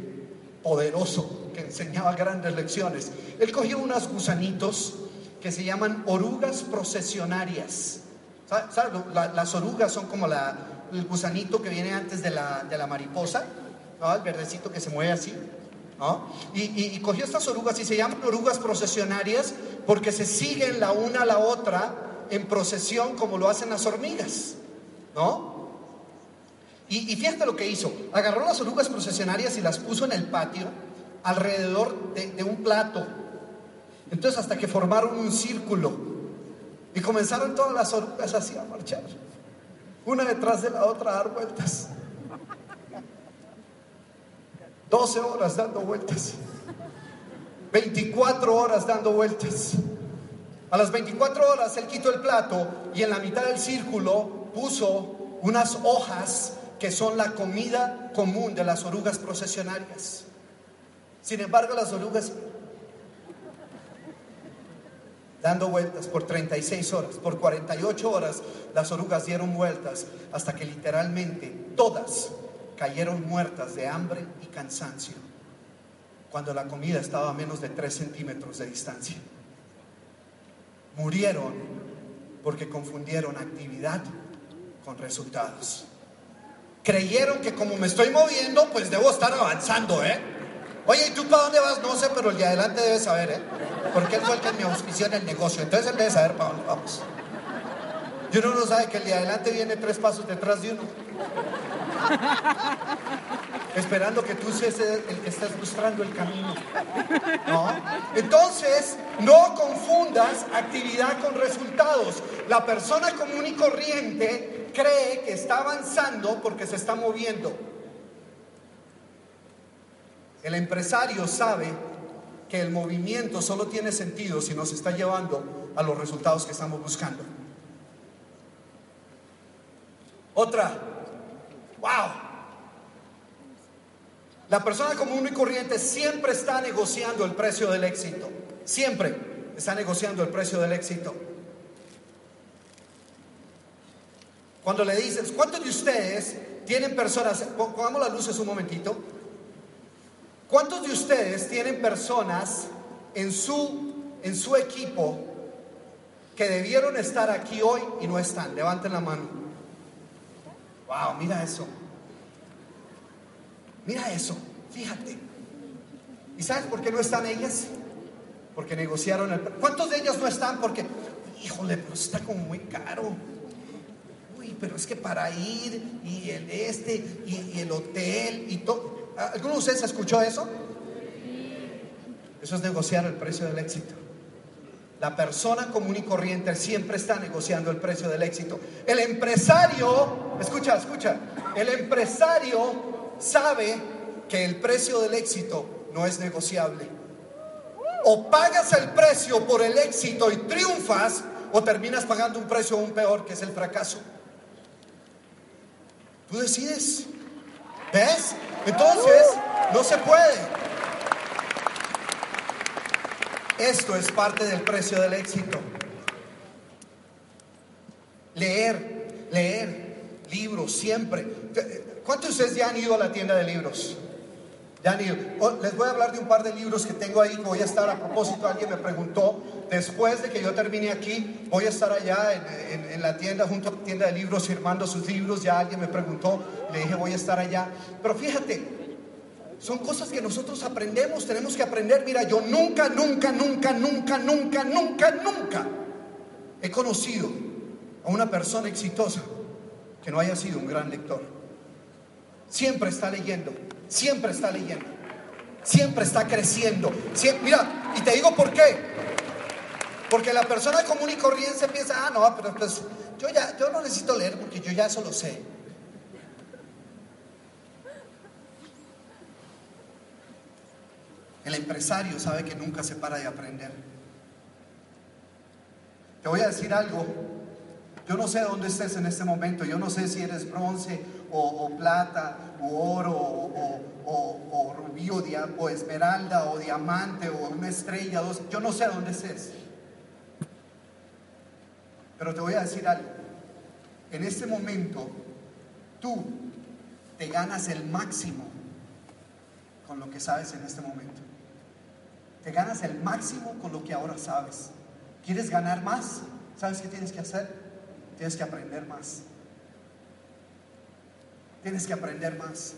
poderoso, que enseñaba grandes lecciones. Él cogió unos gusanitos que se llaman orugas procesionarias. Las orugas son como el gusanito que viene antes de la, de la mariposa, ¿no? el verdecito que se mueve así. Y, cogió estas orugas y se llaman orugas procesionarias porque se siguen la una a la otra en procesión como lo hacen las hormigas. ¿no? Y, y fíjate lo que hizo. Agarró las orugas procesionarias y las puso en el patio alrededor de, de un plato. Entonces hasta que formaron un círculo y comenzaron todas las orugas así a marchar. Una detrás de la otra a dar vueltas. 12 horas dando vueltas. 24 horas dando vueltas. A las 24 horas él quitó el plato y en la mitad del círculo puso unas hojas que son la comida común de las orugas procesionarias. Sin embargo, las orugas dando vueltas por 36 horas, por 48 horas, las orugas dieron vueltas hasta que literalmente todas cayeron muertas de hambre y cansancio cuando la comida estaba a menos de 3 centímetros de distancia. Murieron porque confundieron actividad con resultados. Creyeron que como me estoy moviendo, pues debo estar avanzando, ¿eh? Oye, ¿y tú para dónde vas? No sé, pero el de adelante debe saber, ¿eh? Porque él fue el que me auspició en el negocio. Entonces él debe saber para dónde vamos. Y uno no sabe que el de adelante viene tres pasos detrás de uno. Esperando que tú seas el que estás mostrando el camino. ¿No? Entonces, no confundas actividad con resultados. La persona común y corriente cree que está avanzando porque se está moviendo. El empresario sabe que el movimiento solo tiene sentido si nos está llevando a los resultados que estamos buscando. Otra, wow. La persona común y corriente siempre está negociando el precio del éxito. Siempre está negociando el precio del éxito. Cuando le dices, ¿cuántos de ustedes tienen personas, pongamos las luces un momentito, ¿cuántos de ustedes tienen personas en su, en su equipo que debieron estar aquí hoy y no están? Levanten la mano. Wow, mira eso. Mira eso, fíjate. ¿Y sabes por qué no están ellas? Porque negociaron el... ¿Cuántos de ellas no están? Porque, híjole, pero está como muy caro. Uy, pero es que para ir y el este y el hotel y todo. ¿Alguno de ustedes escuchó eso? Eso es negociar el precio del éxito. La persona común y corriente siempre está negociando el precio del éxito. El empresario, escucha, escucha, el empresario sabe que el precio del éxito no es negociable. O pagas el precio por el éxito y triunfas, o terminas pagando un precio aún peor, que es el fracaso. Tú decides. ¿Ves? Entonces, no se puede. Esto es parte del precio del éxito. Leer, leer libros siempre. ¿Cuántos de ustedes ya han ido a la tienda de libros? Ya han ido. Oh, les voy a hablar de un par de libros que tengo ahí. Voy a estar a propósito. Alguien me preguntó, después de que yo termine aquí, voy a estar allá en, en la tienda, junto a la tienda de libros, firmando sus libros. Ya alguien me preguntó, le dije, voy a estar allá. Pero fíjate, son cosas que nosotros aprendemos, tenemos que aprender. Mira, yo nunca, nunca, nunca, nunca, nunca, nunca, nunca he conocido a una persona exitosa que no haya sido un gran lector. Siempre está leyendo, siempre está leyendo, siempre está creciendo. Mira, y te digo por qué. Porque la persona común y corriente piensa, ah, no, pero pues yo ya, yo no necesito leer porque yo ya eso lo sé. El empresario sabe que nunca se para de aprender. Te voy a decir algo. Yo no sé dónde estés en este momento. Yo no sé si eres bronce o, plata o oro o, o, rubí o, o, esmeralda o diamante o una estrella. Dos. Yo no sé dónde estés. Pero te voy a decir algo. En este momento tú te ganas el máximo con lo que sabes en este momento. Te ganas el máximo con lo que ahora sabes. ¿Quieres ganar más? ¿Sabes qué tienes que hacer? Tienes que aprender más. Tienes que aprender más.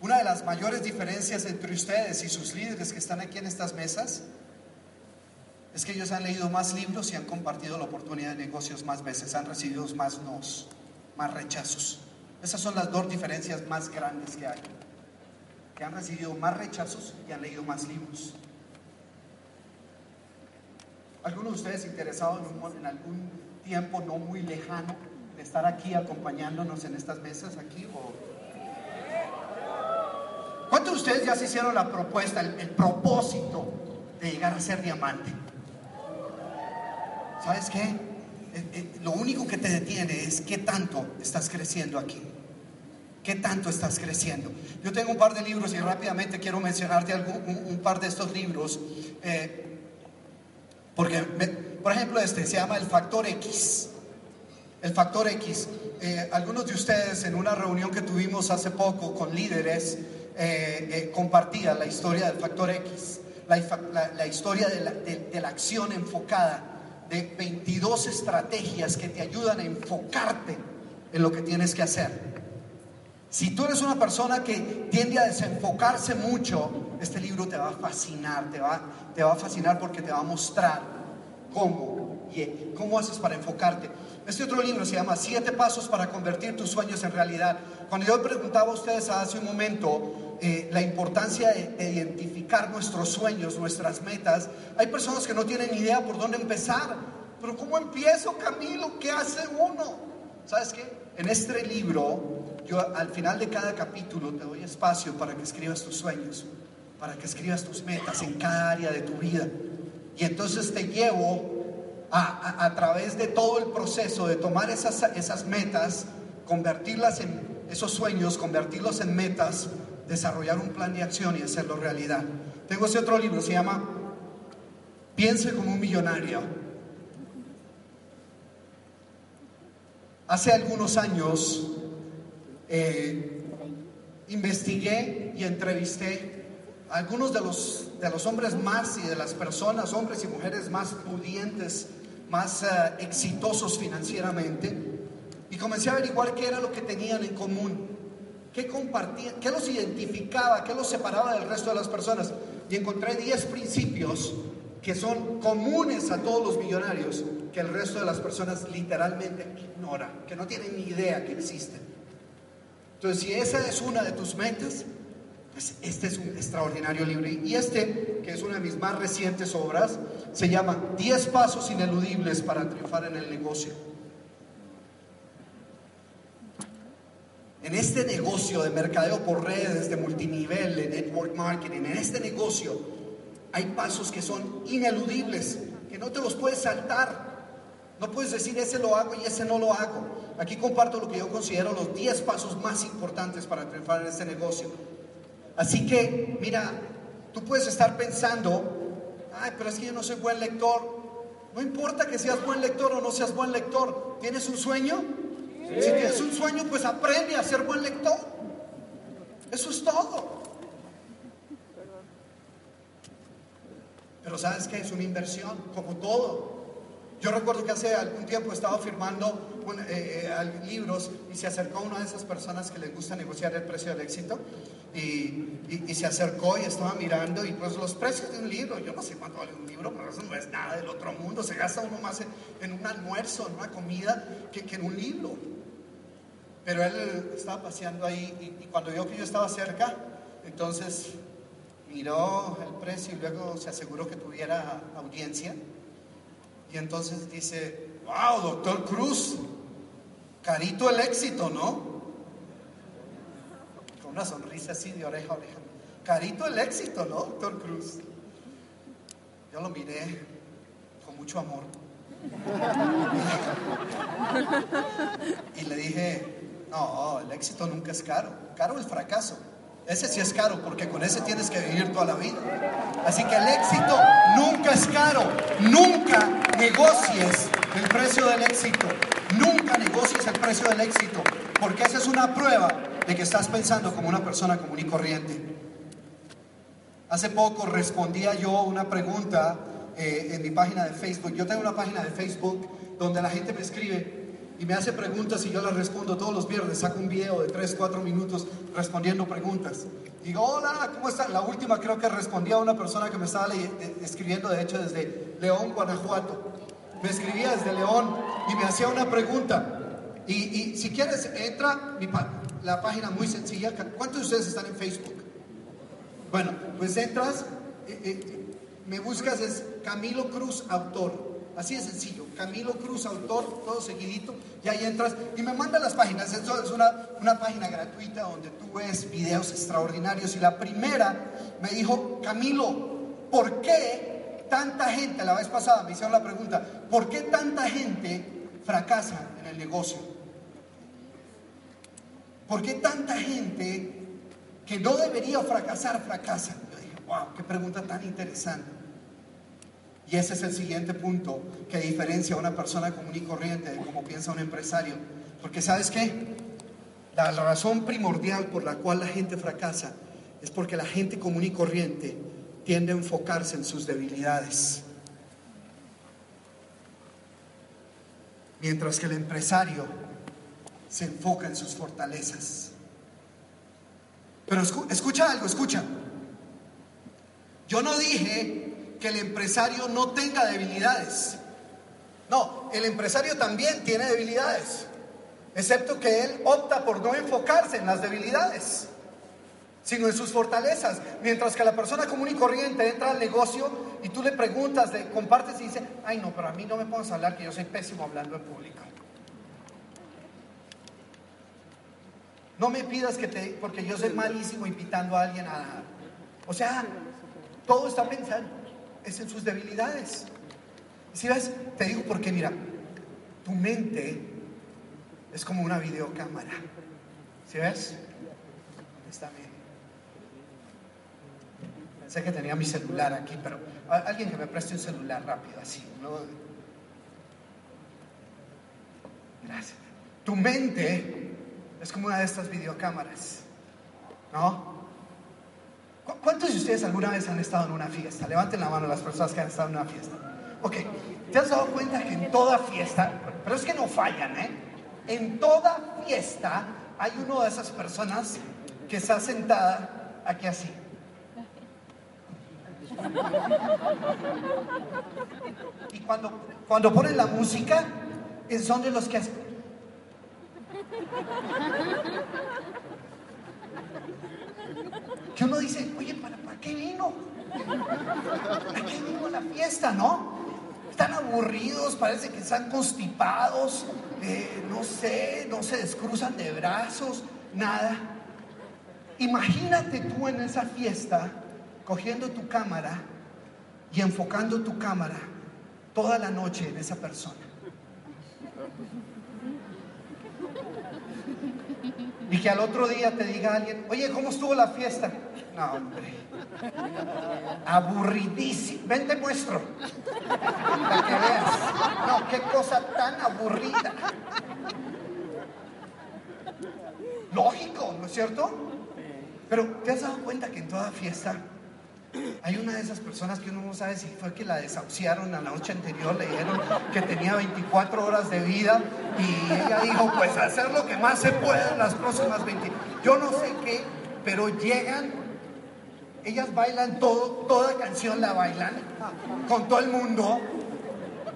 Una de las mayores diferencias entre ustedes y sus líderes que están aquí en estas mesas es que ellos han leído más libros y han compartido la oportunidad de negocios más veces, han recibido más nos, más rechazos. Esas son las dos diferencias más grandes que hay que han recibido más rechazos y han leído más libros. ¿Algunos de ustedes interesados en, algún tiempo no muy lejano de estar aquí acompañándonos en estas mesas aquí? ¿Cuántos de ustedes ya se hicieron la propuesta, el, el propósito de llegar a ser diamante? ¿Sabes qué? Eh, eh, lo único que te detiene es qué tanto estás creciendo aquí. ¿Qué tanto estás creciendo? Yo tengo un par de libros y rápidamente quiero mencionarte algún, un, par de estos libros. Eh, porque, por ejemplo, este se llama El Factor X. El Factor X. Eh, algunos de ustedes en una reunión que tuvimos hace poco con líderes eh, compartían la historia del Factor X. La, historia de la acción enfocada de 22 estrategias que te ayudan a enfocarte en lo que tienes que hacer. Si tú eres una persona que tiende a desenfocarse mucho, este libro te va a fascinar, te va, te va a fascinar porque te va a mostrar cómo, y cómo haces para enfocarte. Este otro libro se llama Siete Pasos para convertir tus sueños en realidad. Cuando yo preguntaba a ustedes hace un momento eh, la importancia de, de identificar nuestros sueños, nuestras metas, hay personas que no tienen idea por dónde empezar. Pero ¿cómo empiezo, Camilo? ¿Qué hace uno? ¿Sabes qué? En este libro, yo al final de cada capítulo te doy espacio para que escribas tus sueños, para que escribas tus metas en cada área de tu vida. Y entonces te llevo a, través de todo el proceso de tomar esas, esas metas, convertirlas en esos sueños, convertirlos en metas, desarrollar un plan de acción y hacerlo realidad. Tengo ese otro libro, se llama Piense como un millonario. Hace algunos años eh, investigué y entrevisté a algunos de los, de los hombres más y de las personas, hombres y mujeres más pudientes, más eh, exitosos financieramente, y comencé a averiguar qué era lo que tenían en común, qué compartían, qué los identificaba, qué los separaba del resto de las personas. Y encontré 10 principios que son comunes a todos los millonarios, que el resto de las personas literalmente ignoran, que no tienen ni idea que existen. Entonces, si esa es una de tus metas, pues este es un extraordinario libro. Y este, que es una de mis más recientes obras, se llama 10 pasos ineludibles para triunfar en el negocio. En este negocio de mercadeo por redes, de multinivel, de network marketing, en este negocio hay pasos que son ineludibles, que no te los puedes saltar. No puedes decir ese lo hago y ese no lo hago. Aquí comparto lo que yo considero los 10 pasos más importantes para triunfar en este negocio. Así que, mira, tú puedes estar pensando, ay, pero es que yo no soy buen lector. No importa que seas buen lector o no seas buen lector. ¿Tienes un sueño? Si tienes un sueño, pues aprende a ser buen lector. Eso es todo. Pero sabes que es una inversión, como todo. Yo recuerdo que hace algún tiempo estaba firmando eh, eh, libros y se acercó una de esas personas que les gusta negociar el precio del éxito y, y- se acercó y estaba mirando y pues los precios de un libro, yo no sé cuánto vale un libro, pero eso no es nada del otro mundo, se gasta uno más en, en un almuerzo, en una comida que, que en un libro. Pero él estaba paseando ahí y, y cuando vio que yo estaba cerca, entonces miró el precio y luego se aseguró que tuviera audiencia. Y entonces dice, wow, doctor Cruz, carito el éxito, ¿no? Con una sonrisa así de oreja a oreja. Carito el éxito, ¿no, doctor Cruz? Yo lo miré con mucho amor. Y le dije, no, el éxito nunca es caro. Caro el fracaso. Ese sí es caro porque con ese tienes que vivir toda la vida. Así que el éxito nunca es caro. Nunca negocies el precio del éxito. Nunca negocies el precio del éxito. Porque esa es una prueba de que estás pensando como una persona común y corriente. Hace poco respondía yo una pregunta eh, en mi página de Facebook. Yo tengo una página de Facebook donde la gente me escribe y me hace preguntas y yo las respondo todos los viernes. Saco un video de 3, 4 minutos respondiendo preguntas. Digo, hola, ¿cómo están? La última creo que respondía a una persona que me estaba escribiendo, de hecho, desde León, Guanajuato. Me escribía desde León y me hacía una pregunta. Y, y si quieres, entra mi la página muy sencilla. ¿Cuántos de ustedes están en Facebook? Bueno, pues entras, eh, eh, me buscas es Camilo Cruz Autor. Así de sencillo, Camilo Cruz Autor, todo seguidito, y ahí entras y me mandan las páginas. Esto es una, una página gratuita donde tú ves videos extraordinarios. Y la primera me dijo, Camilo, ¿por qué tanta gente, la vez pasada me hicieron la pregunta, ¿por qué tanta gente fracasa en el negocio? ¿Por qué tanta gente que no debería fracasar, fracasa? Yo dije, wow, qué pregunta tan interesante. Y ese es el siguiente punto que diferencia a una persona común y corriente de cómo piensa un empresario. Porque sabes qué? La razón primordial por la cual la gente fracasa es porque la gente común y corriente tiende a enfocarse en sus debilidades. Mientras que el empresario se enfoca en sus fortalezas. Pero escu- escucha algo, escucha. Yo no dije que el empresario no tenga debilidades. No, el empresario también tiene debilidades, excepto que él opta por no enfocarse en las debilidades, sino en sus fortalezas. Mientras que la persona común y corriente entra al negocio y tú le preguntas, le compartes y dice, ay no, pero a mí no me puedes hablar que yo soy pésimo hablando en público. No me pidas que te, porque yo soy malísimo invitando a alguien a... O sea, todo está pensando, es en sus debilidades. Si ves, te digo porque mira, tu mente es como una videocámara. ¿Sí ves? ¿Dónde está mi? Pensé que tenía mi celular aquí, pero alguien que me preste un celular rápido, así. ¿no? Gracias. Tu mente es como una de estas videocámaras, ¿no? ¿Cu- ¿Cuántos de ustedes alguna vez han estado en una fiesta? Levanten la mano las personas que han estado en una fiesta. Ok, ¿te has dado cuenta que en toda fiesta, pero es que no fallan, ¿eh? En toda fiesta hay una de esas personas que está sentada aquí así. Y cuando, cuando ponen la música, son de los que hacen. Que uno dice, oye, ¿para, qué vino? ¿Para qué vino la fiesta, no? Están aburridos, parece que están constipados, eh, no sé, no se descruzan de brazos, nada. Imagínate tú en esa fiesta cogiendo tu cámara y enfocando tu cámara toda la noche en esa persona. Y que al otro día te diga alguien, oye, ¿cómo estuvo la fiesta? No, hombre. Aburridísimo. Ven, te muestro. Para que veas. No, qué cosa tan aburrida. Lógico, ¿no es cierto? Pero ¿te has dado cuenta que en toda fiesta hay una de esas personas que uno no sabe si fue que la desahuciaron a la noche anterior, le dijeron que tenía 24 horas de vida y ella dijo, pues hacer lo que más se pueda en las próximas 20. Yo no sé qué, pero llegan, ellas bailan todo, toda canción la bailan con todo el mundo.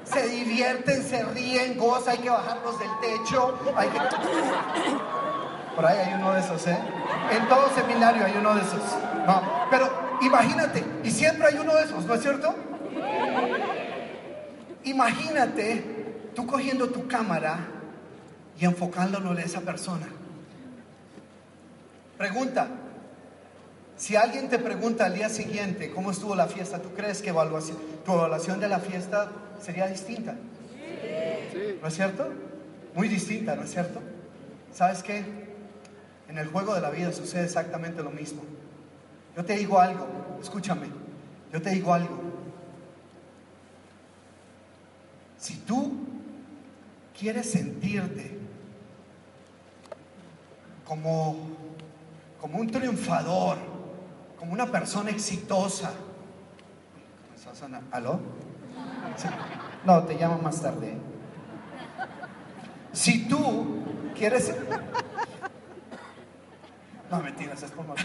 Se divierten, se ríen, gozan, hay que bajarlos del techo, hay que... Por ahí hay uno de esos, ¿eh? En todo seminario hay uno de esos. No, pero imagínate, y siempre hay uno de esos, ¿no es cierto? Imagínate tú cogiendo tu cámara y enfocándolo en esa persona. Pregunta, si alguien te pregunta al día siguiente cómo estuvo la fiesta, ¿tú crees que evaluación, tu evaluación de la fiesta sería distinta? ¿No es cierto? Muy distinta, ¿no es cierto? ¿Sabes qué? En el juego de la vida sucede exactamente lo mismo. Yo te digo algo, escúchame, yo te digo algo. Si tú quieres sentirte como, como un triunfador, como una persona exitosa, a ¿aló? No, te llamo más tarde. Si tú quieres... No, mentiras, es por mamita.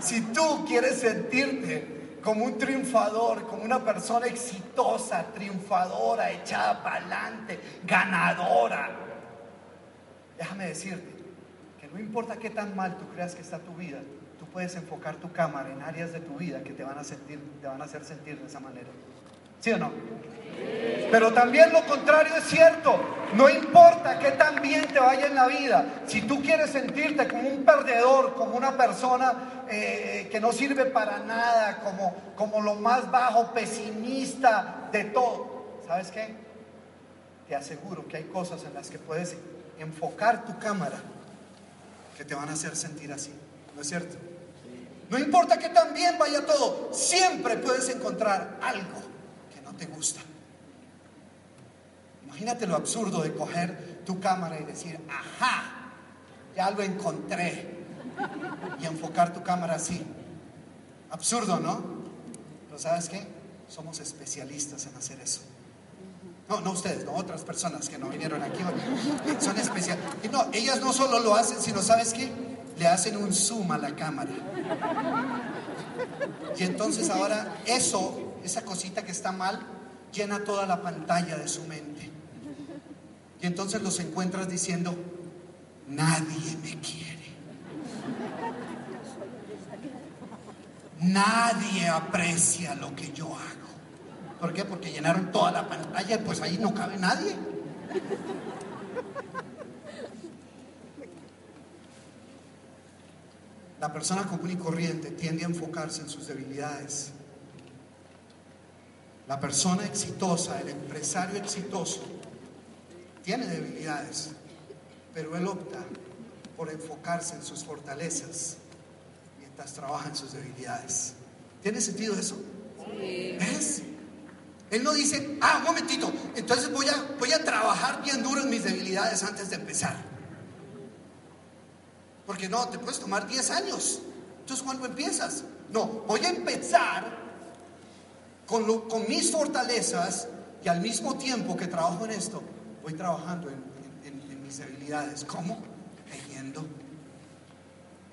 Si tú quieres sentirte como un triunfador, como una persona exitosa, triunfadora, echada para adelante, ganadora, déjame decirte que no importa qué tan mal tú creas que está tu vida, tú puedes enfocar tu cámara en áreas de tu vida que te van a sentir, te van a hacer sentir de esa manera. ¿Sí o no? Pero también lo contrario es cierto. No importa qué tan bien te vaya en la vida. Si tú quieres sentirte como un perdedor, como una persona eh, que no sirve para nada, como, como lo más bajo, pesimista de todo, ¿sabes qué? Te aseguro que hay cosas en las que puedes enfocar tu cámara que te van a hacer sentir así. ¿No es cierto? No importa qué tan bien vaya todo, siempre puedes encontrar algo que no te gusta. Imagínate lo absurdo de coger tu cámara y decir, ajá, ya lo encontré. Y enfocar tu cámara así. Absurdo, ¿no? Pero ¿sabes qué? Somos especialistas en hacer eso. No, no ustedes, no otras personas que no vinieron aquí Son especiales. No, ellas no solo lo hacen, sino, ¿sabes qué? Le hacen un zoom a la cámara. Y entonces ahora eso, esa cosita que está mal, llena toda la pantalla de su mente. Y entonces los encuentras diciendo, nadie me quiere. Nadie aprecia lo que yo hago. ¿Por qué? Porque llenaron toda la pantalla y pues ahí no cabe nadie. La persona común y corriente tiende a enfocarse en sus debilidades. La persona exitosa, el empresario exitoso, tiene debilidades, pero él opta por enfocarse en sus fortalezas mientras trabaja en sus debilidades. ¿Tiene sentido eso? ¿Ves? Él no dice, ah, un momentito, entonces voy a, voy a trabajar bien duro en mis debilidades antes de empezar. Porque no, te puedes tomar 10 años. Entonces, ¿cuándo empiezas? No, voy a empezar con, lo- con mis fortalezas y al mismo tiempo que trabajo en esto, voy trabajando en, mis debilidades. ¿Cómo? Leyendo,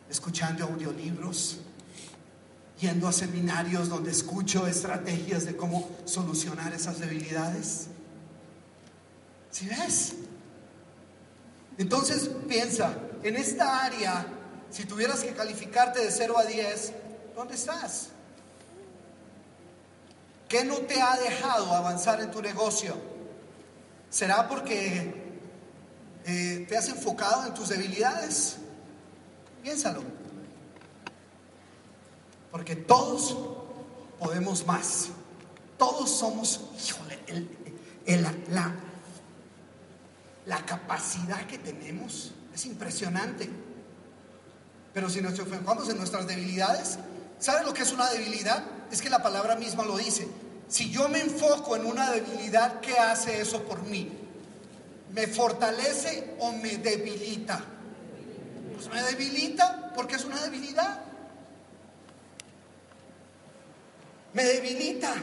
escuchando audiolibros, yendo a seminarios donde escucho estrategias de cómo solucionar esas debilidades. ¿Sí ves? Entonces piensa, en esta área, si tuvieras que calificarte de 0 a 10, ¿dónde estás? ¿Qué no te ha dejado avanzar en tu negocio? ¿Será porque eh, te has enfocado en tus debilidades? Piénsalo. Porque todos podemos más. Todos somos, híjole, el- la, la capacidad que tenemos es impresionante. Pero si nos enfocamos en nuestras debilidades, ¿sabe lo que es una debilidad? Es que la palabra misma lo dice. Si yo me enfoco en una debilidad, ¿qué hace eso por mí? ¿Me fortalece o me debilita? Pues me debilita porque es una debilidad. Me debilita.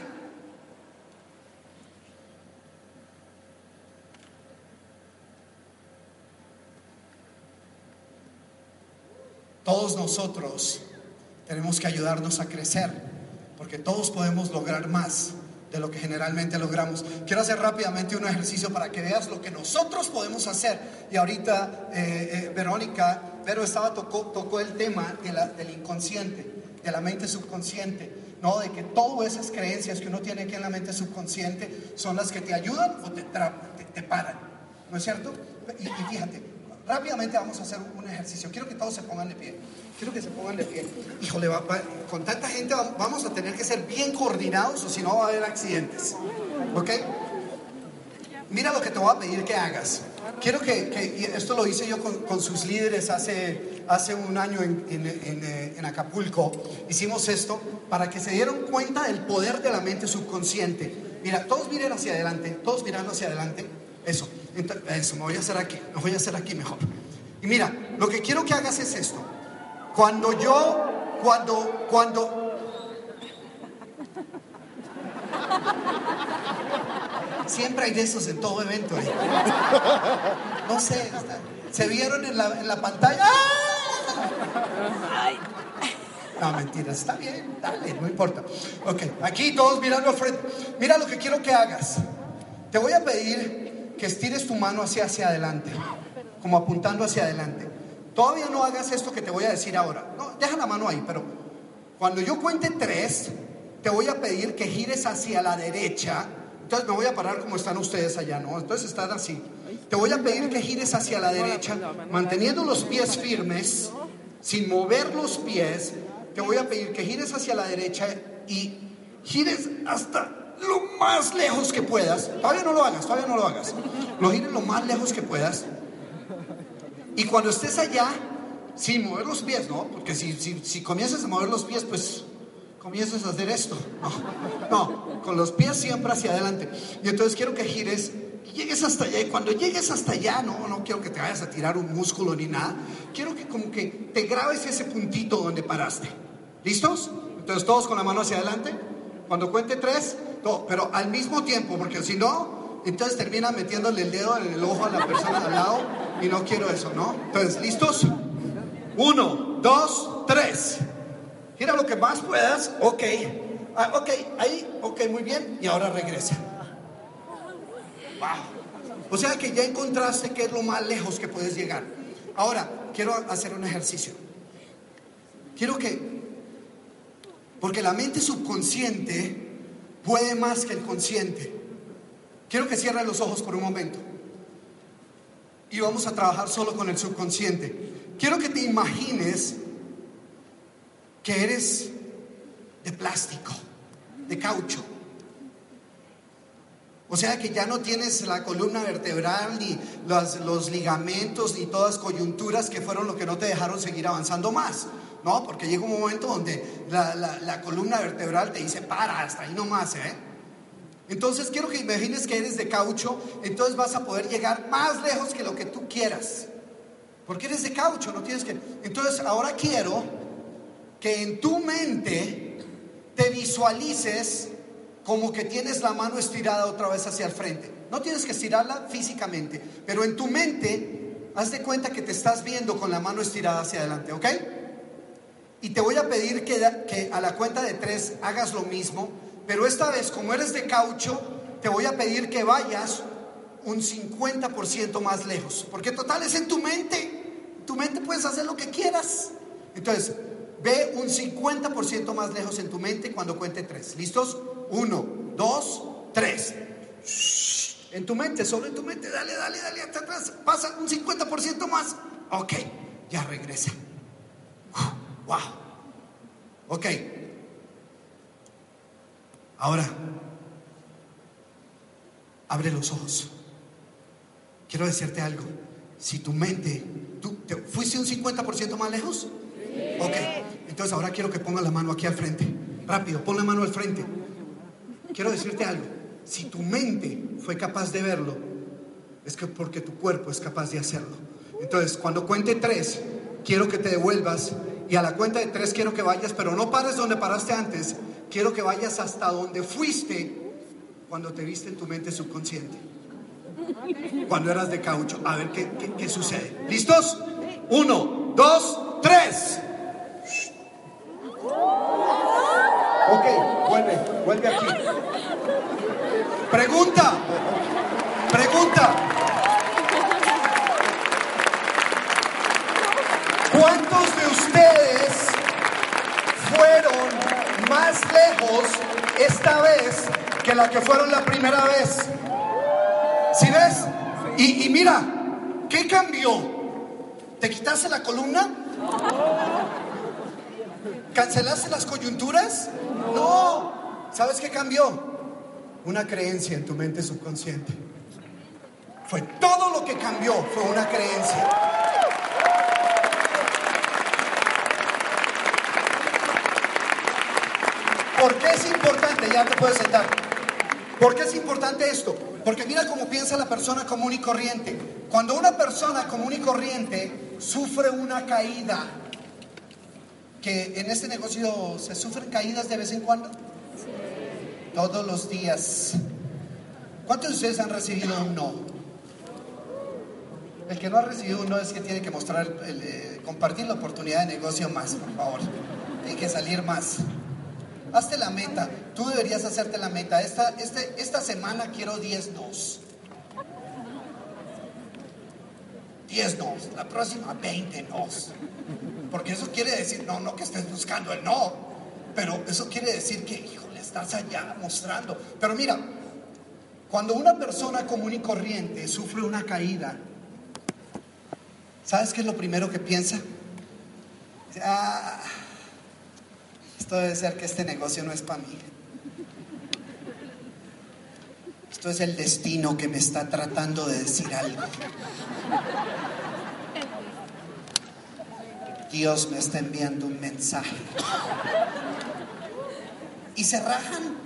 Todos nosotros tenemos que ayudarnos a crecer, porque todos podemos lograr más de lo que generalmente logramos. Quiero hacer rápidamente un ejercicio para que veas lo que nosotros podemos hacer. Y ahorita eh, eh, Verónica, pero estaba tocó, el tema del inconsciente, de la mente subconsciente. No, de que todas esas creencias que uno tiene aquí en la mente subconsciente son las que te ayudan o te, tra- te, paran. ¿No es cierto? Y fíjate, rápidamente vamos a hacer un ejercicio. Quiero que todos se pongan de pie. Quiero que se pongan de pie. Híjole, va- va- con tanta gente va- vamos a tener que ser bien coordinados o si no va a haber accidentes. ¿Ok? Mira lo que te voy a pedir que hagas. Quiero que, que- esto lo hice yo con, con sus líderes hace, hace un año en, en- en, eh, en Acapulco. Hicimos esto para que se dieran cuenta del poder de la mente subconsciente. Mira, todos miren hacia adelante, todos mirando hacia adelante. Eso, eso, me voy a hacer aquí, me voy a hacer aquí mejor. Y mira, lo que quiero que hagas es esto. Cuando yo, cuando, cuando, Siempre hay de esos en todo evento. ¿eh? No sé, se vieron en la, en la pantalla. ¡Ah! No, mentiras, está bien, dale, no importa. Ok, aquí todos mirando al frente. Mira lo que quiero que hagas. Te voy a pedir que estires tu mano hacia, hacia adelante, como apuntando hacia adelante. Todavía no hagas esto que te voy a decir ahora. No, deja la mano ahí, pero cuando yo cuente tres, te voy a pedir que gires hacia la derecha. Entonces me voy a parar como están ustedes allá, ¿no? Entonces están así. Te voy a pedir que gires hacia la derecha, manteniendo los pies firmes, sin mover los pies. Te voy a pedir que gires hacia la derecha y gires hasta lo más lejos que puedas. Todavía no lo hagas, todavía no lo hagas. Lo gires lo más lejos que puedas. Y cuando estés allá, sin mover los pies, ¿no? Porque si, si, si comienzas a mover los pies, pues comienzas a hacer esto. No, no, con los pies siempre hacia adelante. Y entonces quiero que gires, llegues hasta allá. Y cuando llegues hasta allá, no, no quiero que te vayas a tirar un músculo ni nada. Quiero que como que te grabes ese puntito donde paraste. ¿Listos? Entonces todos con la mano hacia adelante. Cuando cuente tres, no, pero al mismo tiempo, porque si no, Entonces termina metiéndole el dedo en el ojo a la persona al lado y no quiero eso, ¿no? Entonces, ¿listos? Uno, dos, tres. Gira lo que más puedas. Ok. Ah, ok, ahí, ok, muy bien. Y ahora regresa. Wow. O sea que ya encontraste qué es lo más lejos que puedes llegar. Ahora, quiero hacer un ejercicio. Quiero que, porque la mente subconsciente puede más que el consciente. Quiero que cierres los ojos por un momento. Y vamos a trabajar solo con el subconsciente. Quiero que te imagines que eres de plástico, de caucho. O sea que ya no tienes la columna vertebral, ni los, ligamentos, ni todas coyunturas que fueron lo que no te dejaron seguir avanzando más. No, porque llega un momento donde la- la columna vertebral te dice, para, hasta ahí nomás, ¿eh? Entonces quiero que imagines que eres de caucho, entonces vas a poder llegar más lejos que lo que tú quieras. Porque eres de caucho, no tienes que... Entonces ahora quiero que en tu mente te visualices como que tienes la mano estirada otra vez hacia el frente. No tienes que estirarla físicamente, pero en tu mente haz de cuenta que te estás viendo con la mano estirada hacia adelante, ¿ok? Y te voy a pedir que, que a la cuenta de tres hagas lo mismo, pero esta vez como eres de caucho, te voy a pedir que vayas un 50% más lejos, porque total es en tu mente. En tu mente puedes hacer lo que quieras. Entonces, ve un 50% más lejos en tu mente cuando cuente tres. ¿Listos? Uno, dos, tres. En tu mente, solo en tu mente, dale, dale, dale hasta atrás. Pasa un 50% más. Ok, ya regresa. Wow. Ok. Ahora, abre los ojos. Quiero decirte algo. Si tu mente, ¿tú te, fuiste un 50% más lejos? Ok. Entonces ahora quiero que pongas la mano aquí al frente. Rápido, pon la mano al frente. Quiero decirte algo. Si tu mente fue capaz de verlo, es que porque tu cuerpo es capaz de hacerlo. Entonces, cuando cuente tres, quiero que te devuelvas y a la cuenta de tres quiero que vayas, pero no pares donde paraste antes. Quiero que vayas hasta donde fuiste cuando te viste en tu mente subconsciente. Cuando eras de caucho. A ver qué, qué- sucede. ¿Listos? Uno, dos, tres. Ok, vuelve, vuelve aquí. Pregunta, pregunta. ¿Cuántos de ustedes fueron más lejos esta vez que la que fueron la primera vez? ¿Sí ves? Y, y mira, ¿qué cambió? ¿Te quitaste la columna? ¿Cancelaste las coyunturas? No. ¿Sabes qué cambió? Una creencia en tu mente subconsciente. Fue todo lo que cambió, fue una creencia. ¿Por qué es importante? Ya te puedes sentar. ¿Por qué es importante esto? Porque mira cómo piensa la persona común y corriente. Cuando una persona común y corriente sufre una caída, que en este negocio se sufren caídas de vez en cuando, todos los días. ¿Cuántos de ustedes han recibido un no? El que no ha recibido un no es que tiene que mostrar, el, eh, compartir la oportunidad de negocio más, por favor. Tiene que salir más. Hazte la meta. Tú deberías hacerte la meta. Esta, este, esta semana quiero 10 nos. 10 nos. La próxima 20 nos. Porque eso quiere decir, no, no que estés buscando el no. Pero eso quiere decir que, híjole, estás allá mostrando. Pero mira, cuando una persona común y corriente sufre una caída, ¿sabes qué es lo primero que piensa? Ah, esto ser que este negocio no es para mí. Esto es el destino que me está tratando de decir algo. Dios me está enviando un mensaje. Y se rajan.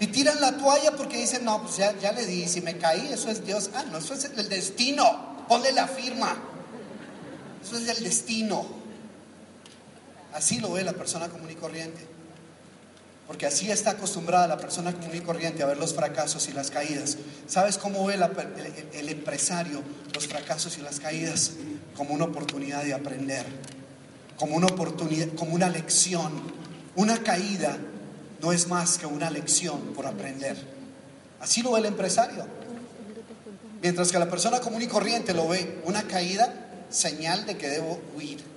Y tiran la toalla porque dicen, no, pues ya, ya le di, si me caí, eso es Dios. Ah, no, eso es el destino. Ponle la firma. Eso es el destino. Así lo ve la persona común y corriente. Porque así está acostumbrada la persona común y corriente a ver los fracasos y las caídas. ¿Sabes cómo ve el- el empresario los fracasos y las caídas? Como una oportunidad de aprender, como una oportunidad, como una lección. Una caída no es más que una lección por aprender. Así lo ve el empresario. Mientras que la persona común y corriente lo ve una caída, señal de que debo huir.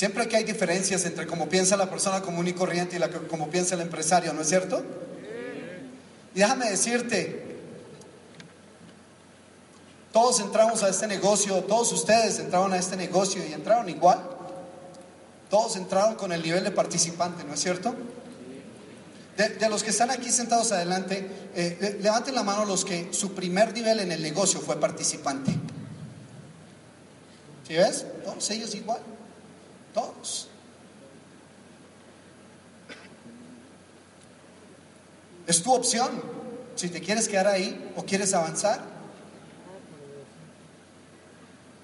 Siempre que hay diferencias entre cómo piensa la persona común y corriente y la cómo piensa el empresario, ¿no es cierto? Y déjame decirte, todos entramos a este negocio, todos ustedes entraron a este negocio y entraron igual. Todos entraron con el nivel de participante, ¿no es cierto? De, los que están aquí sentados adelante, eh, le- levanten la mano los que su primer nivel en el negocio fue participante. ¿Sí ves? Todos ellos igual. Todos. Es tu opción. Si te quieres quedar ahí o quieres avanzar.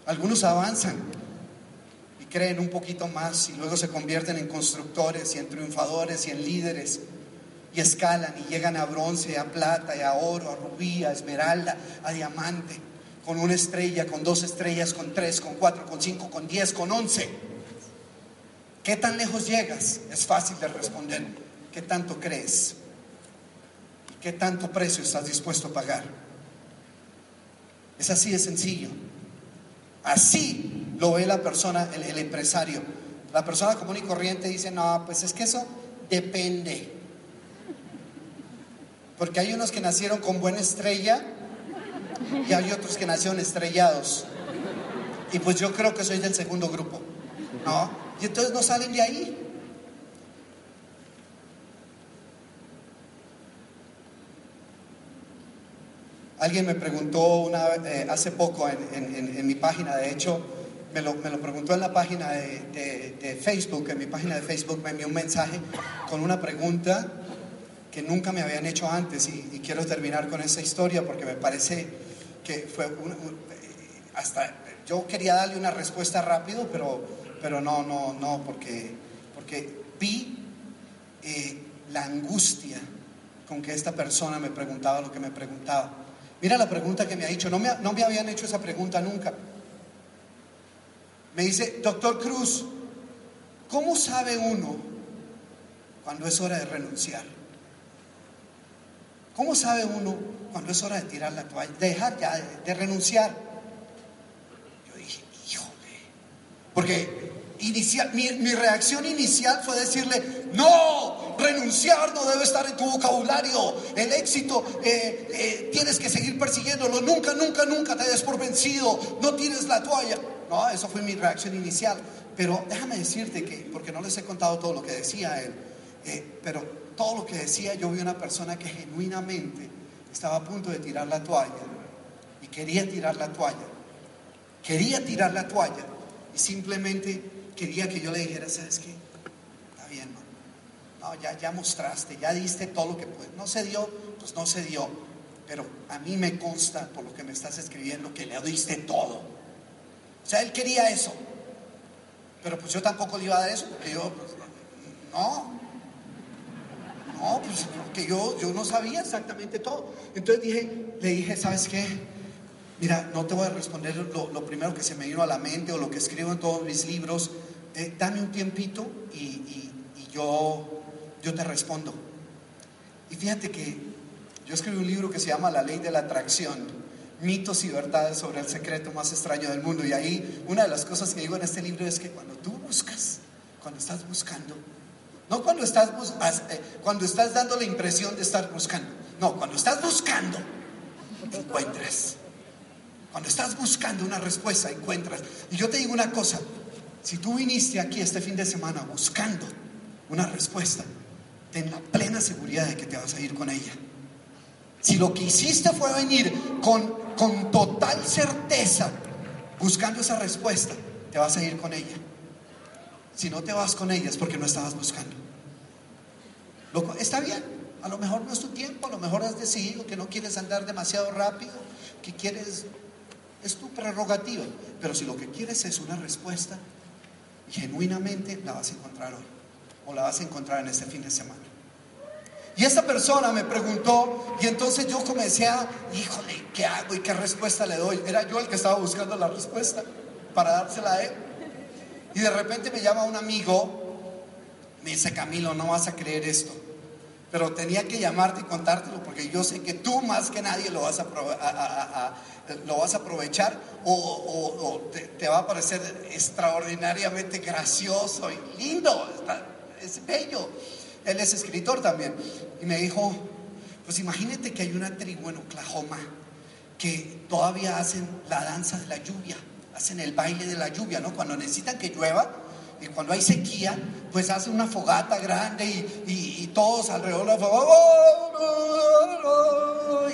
Algunos avanzan y creen un poquito más y luego se convierten en constructores y en triunfadores y en líderes y escalan y llegan a bronce, a plata y a oro, a rubí, a esmeralda, a diamante, con una estrella, con dos estrellas, con tres, con cuatro, con cinco, con diez, con once. ¿Qué tan lejos llegas? Es fácil de responder. ¿Qué tanto crees? ¿Y qué tanto precio estás dispuesto a pagar? Es así de sencillo. Así lo ve la persona, el, el empresario. La persona común y corriente dice, no, pues es que eso depende. Porque hay unos que nacieron con buena estrella y hay otros que nacieron estrellados. Y pues yo creo que soy del segundo grupo. ¿No? Y entonces no salen de ahí. Alguien me preguntó una, eh, hace poco en, mi página, de hecho, me lo, me lo preguntó en la página de, Facebook, en mi página de Facebook me envió un mensaje con una pregunta que nunca me habían hecho antes y, quiero terminar con esa historia porque me parece que fue eh, hasta yo quería darle una respuesta rápido, pero, pero no, no, no, porque, porque vi eh, la angustia con que esta persona me preguntaba lo que me preguntaba. Mira la pregunta que me ha dicho, no me, no me habían hecho esa pregunta nunca. Me dice, doctor Cruz, ¿cómo sabe uno cuando es hora de renunciar? ¿Cómo sabe uno cuando es hora de tirar la toalla, de dejar ya, de, de renunciar? Yo dije, híjole, porque mi, reacción inicial fue decirle, no, renunciar no debe estar en tu vocabulario, el éxito eh, eh, tienes que seguir persiguiéndolo, nunca, nunca, nunca te des por vencido, no tires la toalla. No, eso fue mi reacción inicial, pero déjame decirte que, porque no les he contado todo lo que decía él, eh, pero todo lo que decía yo vi una persona que genuinamente estaba a punto de tirar la toalla y quería tirar la toalla, quería tirar la toalla y simplemente quería que yo le dijera, ¿sabes qué? Está bien. No, ya, ya mostraste, ya diste todo lo que puedes. No se dio, pues no se dio. Pero a mí me consta, por lo que me estás escribiendo, que le diste todo. O sea, él quería eso. Pero pues yo tampoco le iba a dar eso, porque yo, pues, no. No, pues porque yo, yo no sabía exactamente todo. Entonces dije, le dije, ¿sabes qué? Mira, no te voy a responder lo, lo primero que se me vino a la mente o lo que escribo en todos mis libros. Eh, dame un tiempito y, y- yo, yo te respondo. Y fíjate que yo escribí un libro que se llama La ley de la atracción, mitos y verdades sobre el secreto más extraño del mundo. Y ahí una de las cosas que digo en este libro es que cuando tú buscas, cuando estás buscando, no cuando estás, eh, cuando estás dando la impresión de estar buscando, no, cuando estás buscando, encuentras. Cuando estás buscando una respuesta, encuentras. Y yo te digo una cosa, si tú viniste aquí este fin de semana buscando una respuesta, ten la plena seguridad de que te vas a ir con ella. Si lo que hiciste fue venir con, con total certeza buscando esa respuesta, te vas a ir con ella. Si no te vas con ella es porque no estabas buscando. Está bien, a lo mejor no es tu tiempo, a lo mejor has decidido que no quieres andar demasiado rápido, que quieres Es tu prerrogativa. Pero si lo que quieres es una respuesta, genuinamente la vas a encontrar hoy. O la vas a encontrar en este fin de semana. Y esa persona me preguntó, y entonces yo comencé a, híjole, ¿qué hago y qué respuesta le doy? Era yo el que estaba buscando la respuesta para dársela a él. Y de repente me llama un amigo, me dice, Camilo, no vas a creer esto, pero tenía que llamarte y contártelo porque yo sé que tú más que nadie lo vas a, lo vas a aprovechar o, te, va a parecer extraordinariamente gracioso y lindo, es bello. Él es escritor también. Y me dijo, pues imagínate que hay una tribu en Oklahoma que todavía hacen la danza de la lluvia, hacen el baile de la lluvia, ¿no? Cuando necesitan que llueva y cuando hay sequía, pues hacen una fogata grande y, y- todos alrededor de la fogata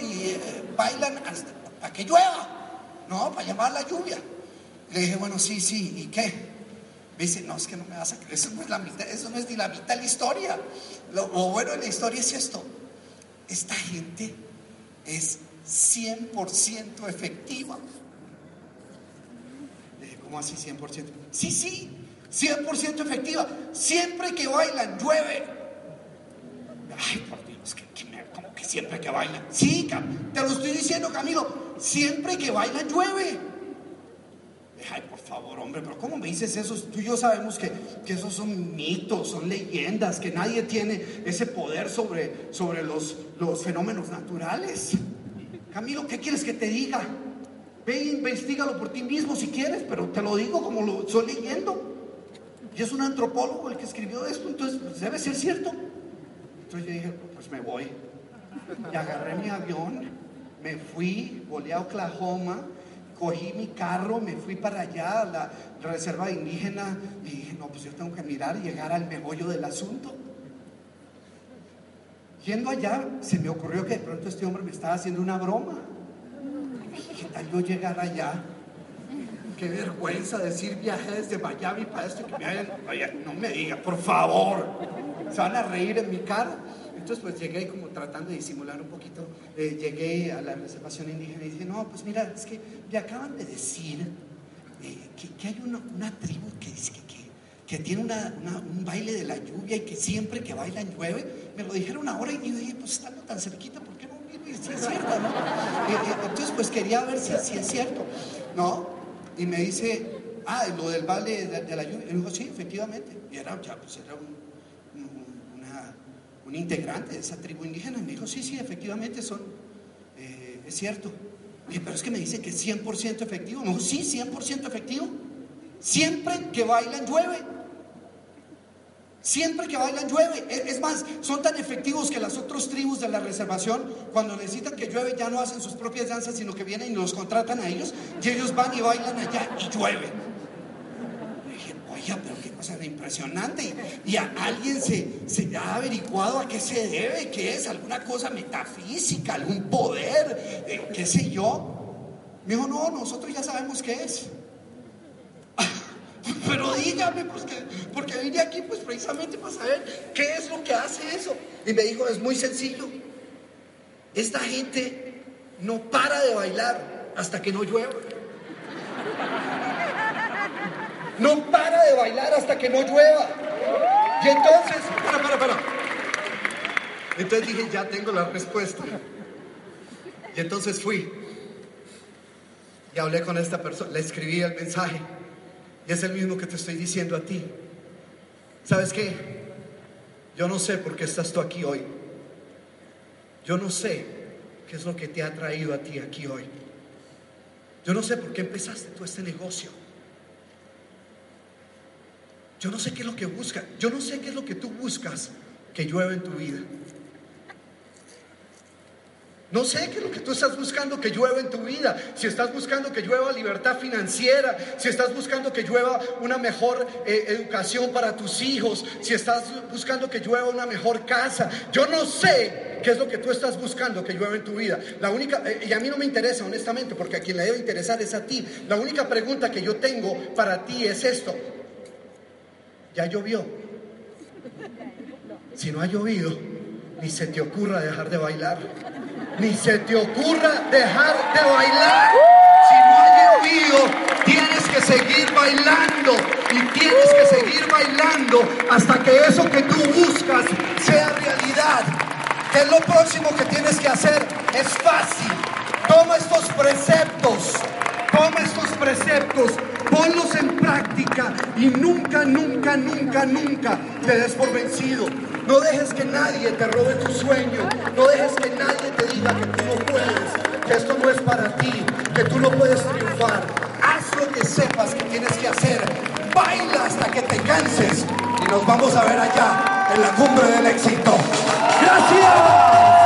y eh, bailan hasta para que llueva, ¿no? Para llamar la lluvia. Le dije, bueno, sí, sí, ¿y qué? Me dice, no, es que no me vas a creer, eso no es, la mitad, eso no es ni la mitad de la historia. Lo, lo bueno de la historia es esto. Esta gente es 100% efectiva. Le dije, ¿cómo así 100%? Sí, sí, 100% efectiva. Siempre que bailan, llueve. Ay, por Dios, que, que ¿cómo que siempre que bailan? Sí, te lo estoy diciendo, Camilo. Siempre que bailan, llueve. Ay, por favor, hombre, pero ¿cómo me dices eso? Tú y yo sabemos que, que esos son mitos, son leyendas, que nadie tiene ese poder sobre, sobre los, los fenómenos naturales. Camilo, ¿qué quieres que te diga? Ve e investigalo por ti mismo si quieres, pero te lo digo como lo estoy leyendo. Y es un antropólogo el que escribió esto, entonces pues, debe ser cierto. Entonces yo dije, pues me voy. Y agarré mi avión, me fui, volé a Oklahoma, cogí mi carro, me fui para allá a la reserva indígena y dije, no, pues yo tengo que mirar y llegar al meollo del asunto. Yendo allá, se me ocurrió que de pronto este hombre me estaba haciendo una broma. Dije, ¿Qué tal yo llegar allá? Qué vergüenza decir viajé desde Miami para esto que me hayan... No me diga, por favor. Se van a reír en mi cara. Entonces pues llegué como tratando de disimular un poquito. Eh, llegué a la reservación indígena y dije, no, pues mira, es que me acaban de decir eh, que, hay una, tribu que, tiene un baile de la lluvia y que siempre que bailan llueve. Me lo dijeron ahora y yo dije, pues estando tan cerquita, ¿por qué no y si es cierto, no? Eh, entonces pues quería ver si es cierto, ¿no? Y me dice, ah, lo del baile de, la lluvia. Y dijo, sí, efectivamente. Y era, ya, pues era un, un integrante de esa tribu indígena. Y me dijo, sí, sí, efectivamente son, eh, es cierto. Y dije, pero es que me dice que es 100% efectivo. Me dijo, sí, 100% efectivo. Siempre que bailan llueve. Siempre que bailan llueve. Es más, son tan efectivos que las otras tribus de la reservación, cuando necesitan que llueve, ya no hacen sus propias danzas, sino que vienen y los contratan a ellos. Y ellos van y bailan allá y llueve. Y dije, oye, pero qué cosa tan impresionante. Y, y a alguien se, se ha averiguado a qué se debe, qué es, alguna cosa metafísica, algún poder, eh, qué sé yo. Me dijo, no, nosotros ya sabemos qué es. Pero dígame, pues que, porque vine aquí pues precisamente para saber qué es lo que hace eso. Y me dijo, es muy sencillo. Esta gente no para de bailar hasta que no llueva. No para de bailar hasta que no llueva. Y entonces, para, para, para. Entonces dije, ya tengo la respuesta. Y entonces fui y hablé con esta persona, le escribí el mensaje. Y es el mismo que te estoy diciendo a ti. ¿Sabes qué? Yo no sé por qué estás tú aquí hoy. Yo no sé qué es lo que te ha traído a ti aquí hoy. Yo no sé por qué empezaste tú este negocio. Yo no sé qué es lo que buscas. Yo no sé qué es lo que tú buscas que llueva en tu vida. No sé qué es lo que tú estás buscando que llueva en tu vida. Si estás buscando que llueva libertad financiera, si estás buscando que llueva una mejor eh, educación para tus hijos, si estás buscando que llueva una mejor casa. Yo no sé qué es lo que tú estás buscando que llueva en tu vida. La única, eh, y a mí no me interesa honestamente, porque a quien le debe interesar es a ti. La única pregunta que yo tengo para ti es esto. ¿Ya llovió? Si no ha llovido, ni se te ocurra dejar de bailar. Ni se te ocurra dejar de bailar. Si no ha seguir bailando y tienes que seguir bailando hasta que eso que tú buscas sea realidad. ¿Qué es lo próximo que tienes que hacer? Es fácil. Toma estos preceptos, toma estos preceptos, ponlos en práctica y nunca, nunca, nunca, nunca te des por vencido. No dejes que nadie te robe tu sueño, no dejes que nadie te diga que tú no puedes, que esto no es para ti, que tú no puedes triunfar. Haz lo que sepas que tienes que hacer, baila hasta que te canses y nos vamos a ver allá en la cumbre del éxito. Gracias.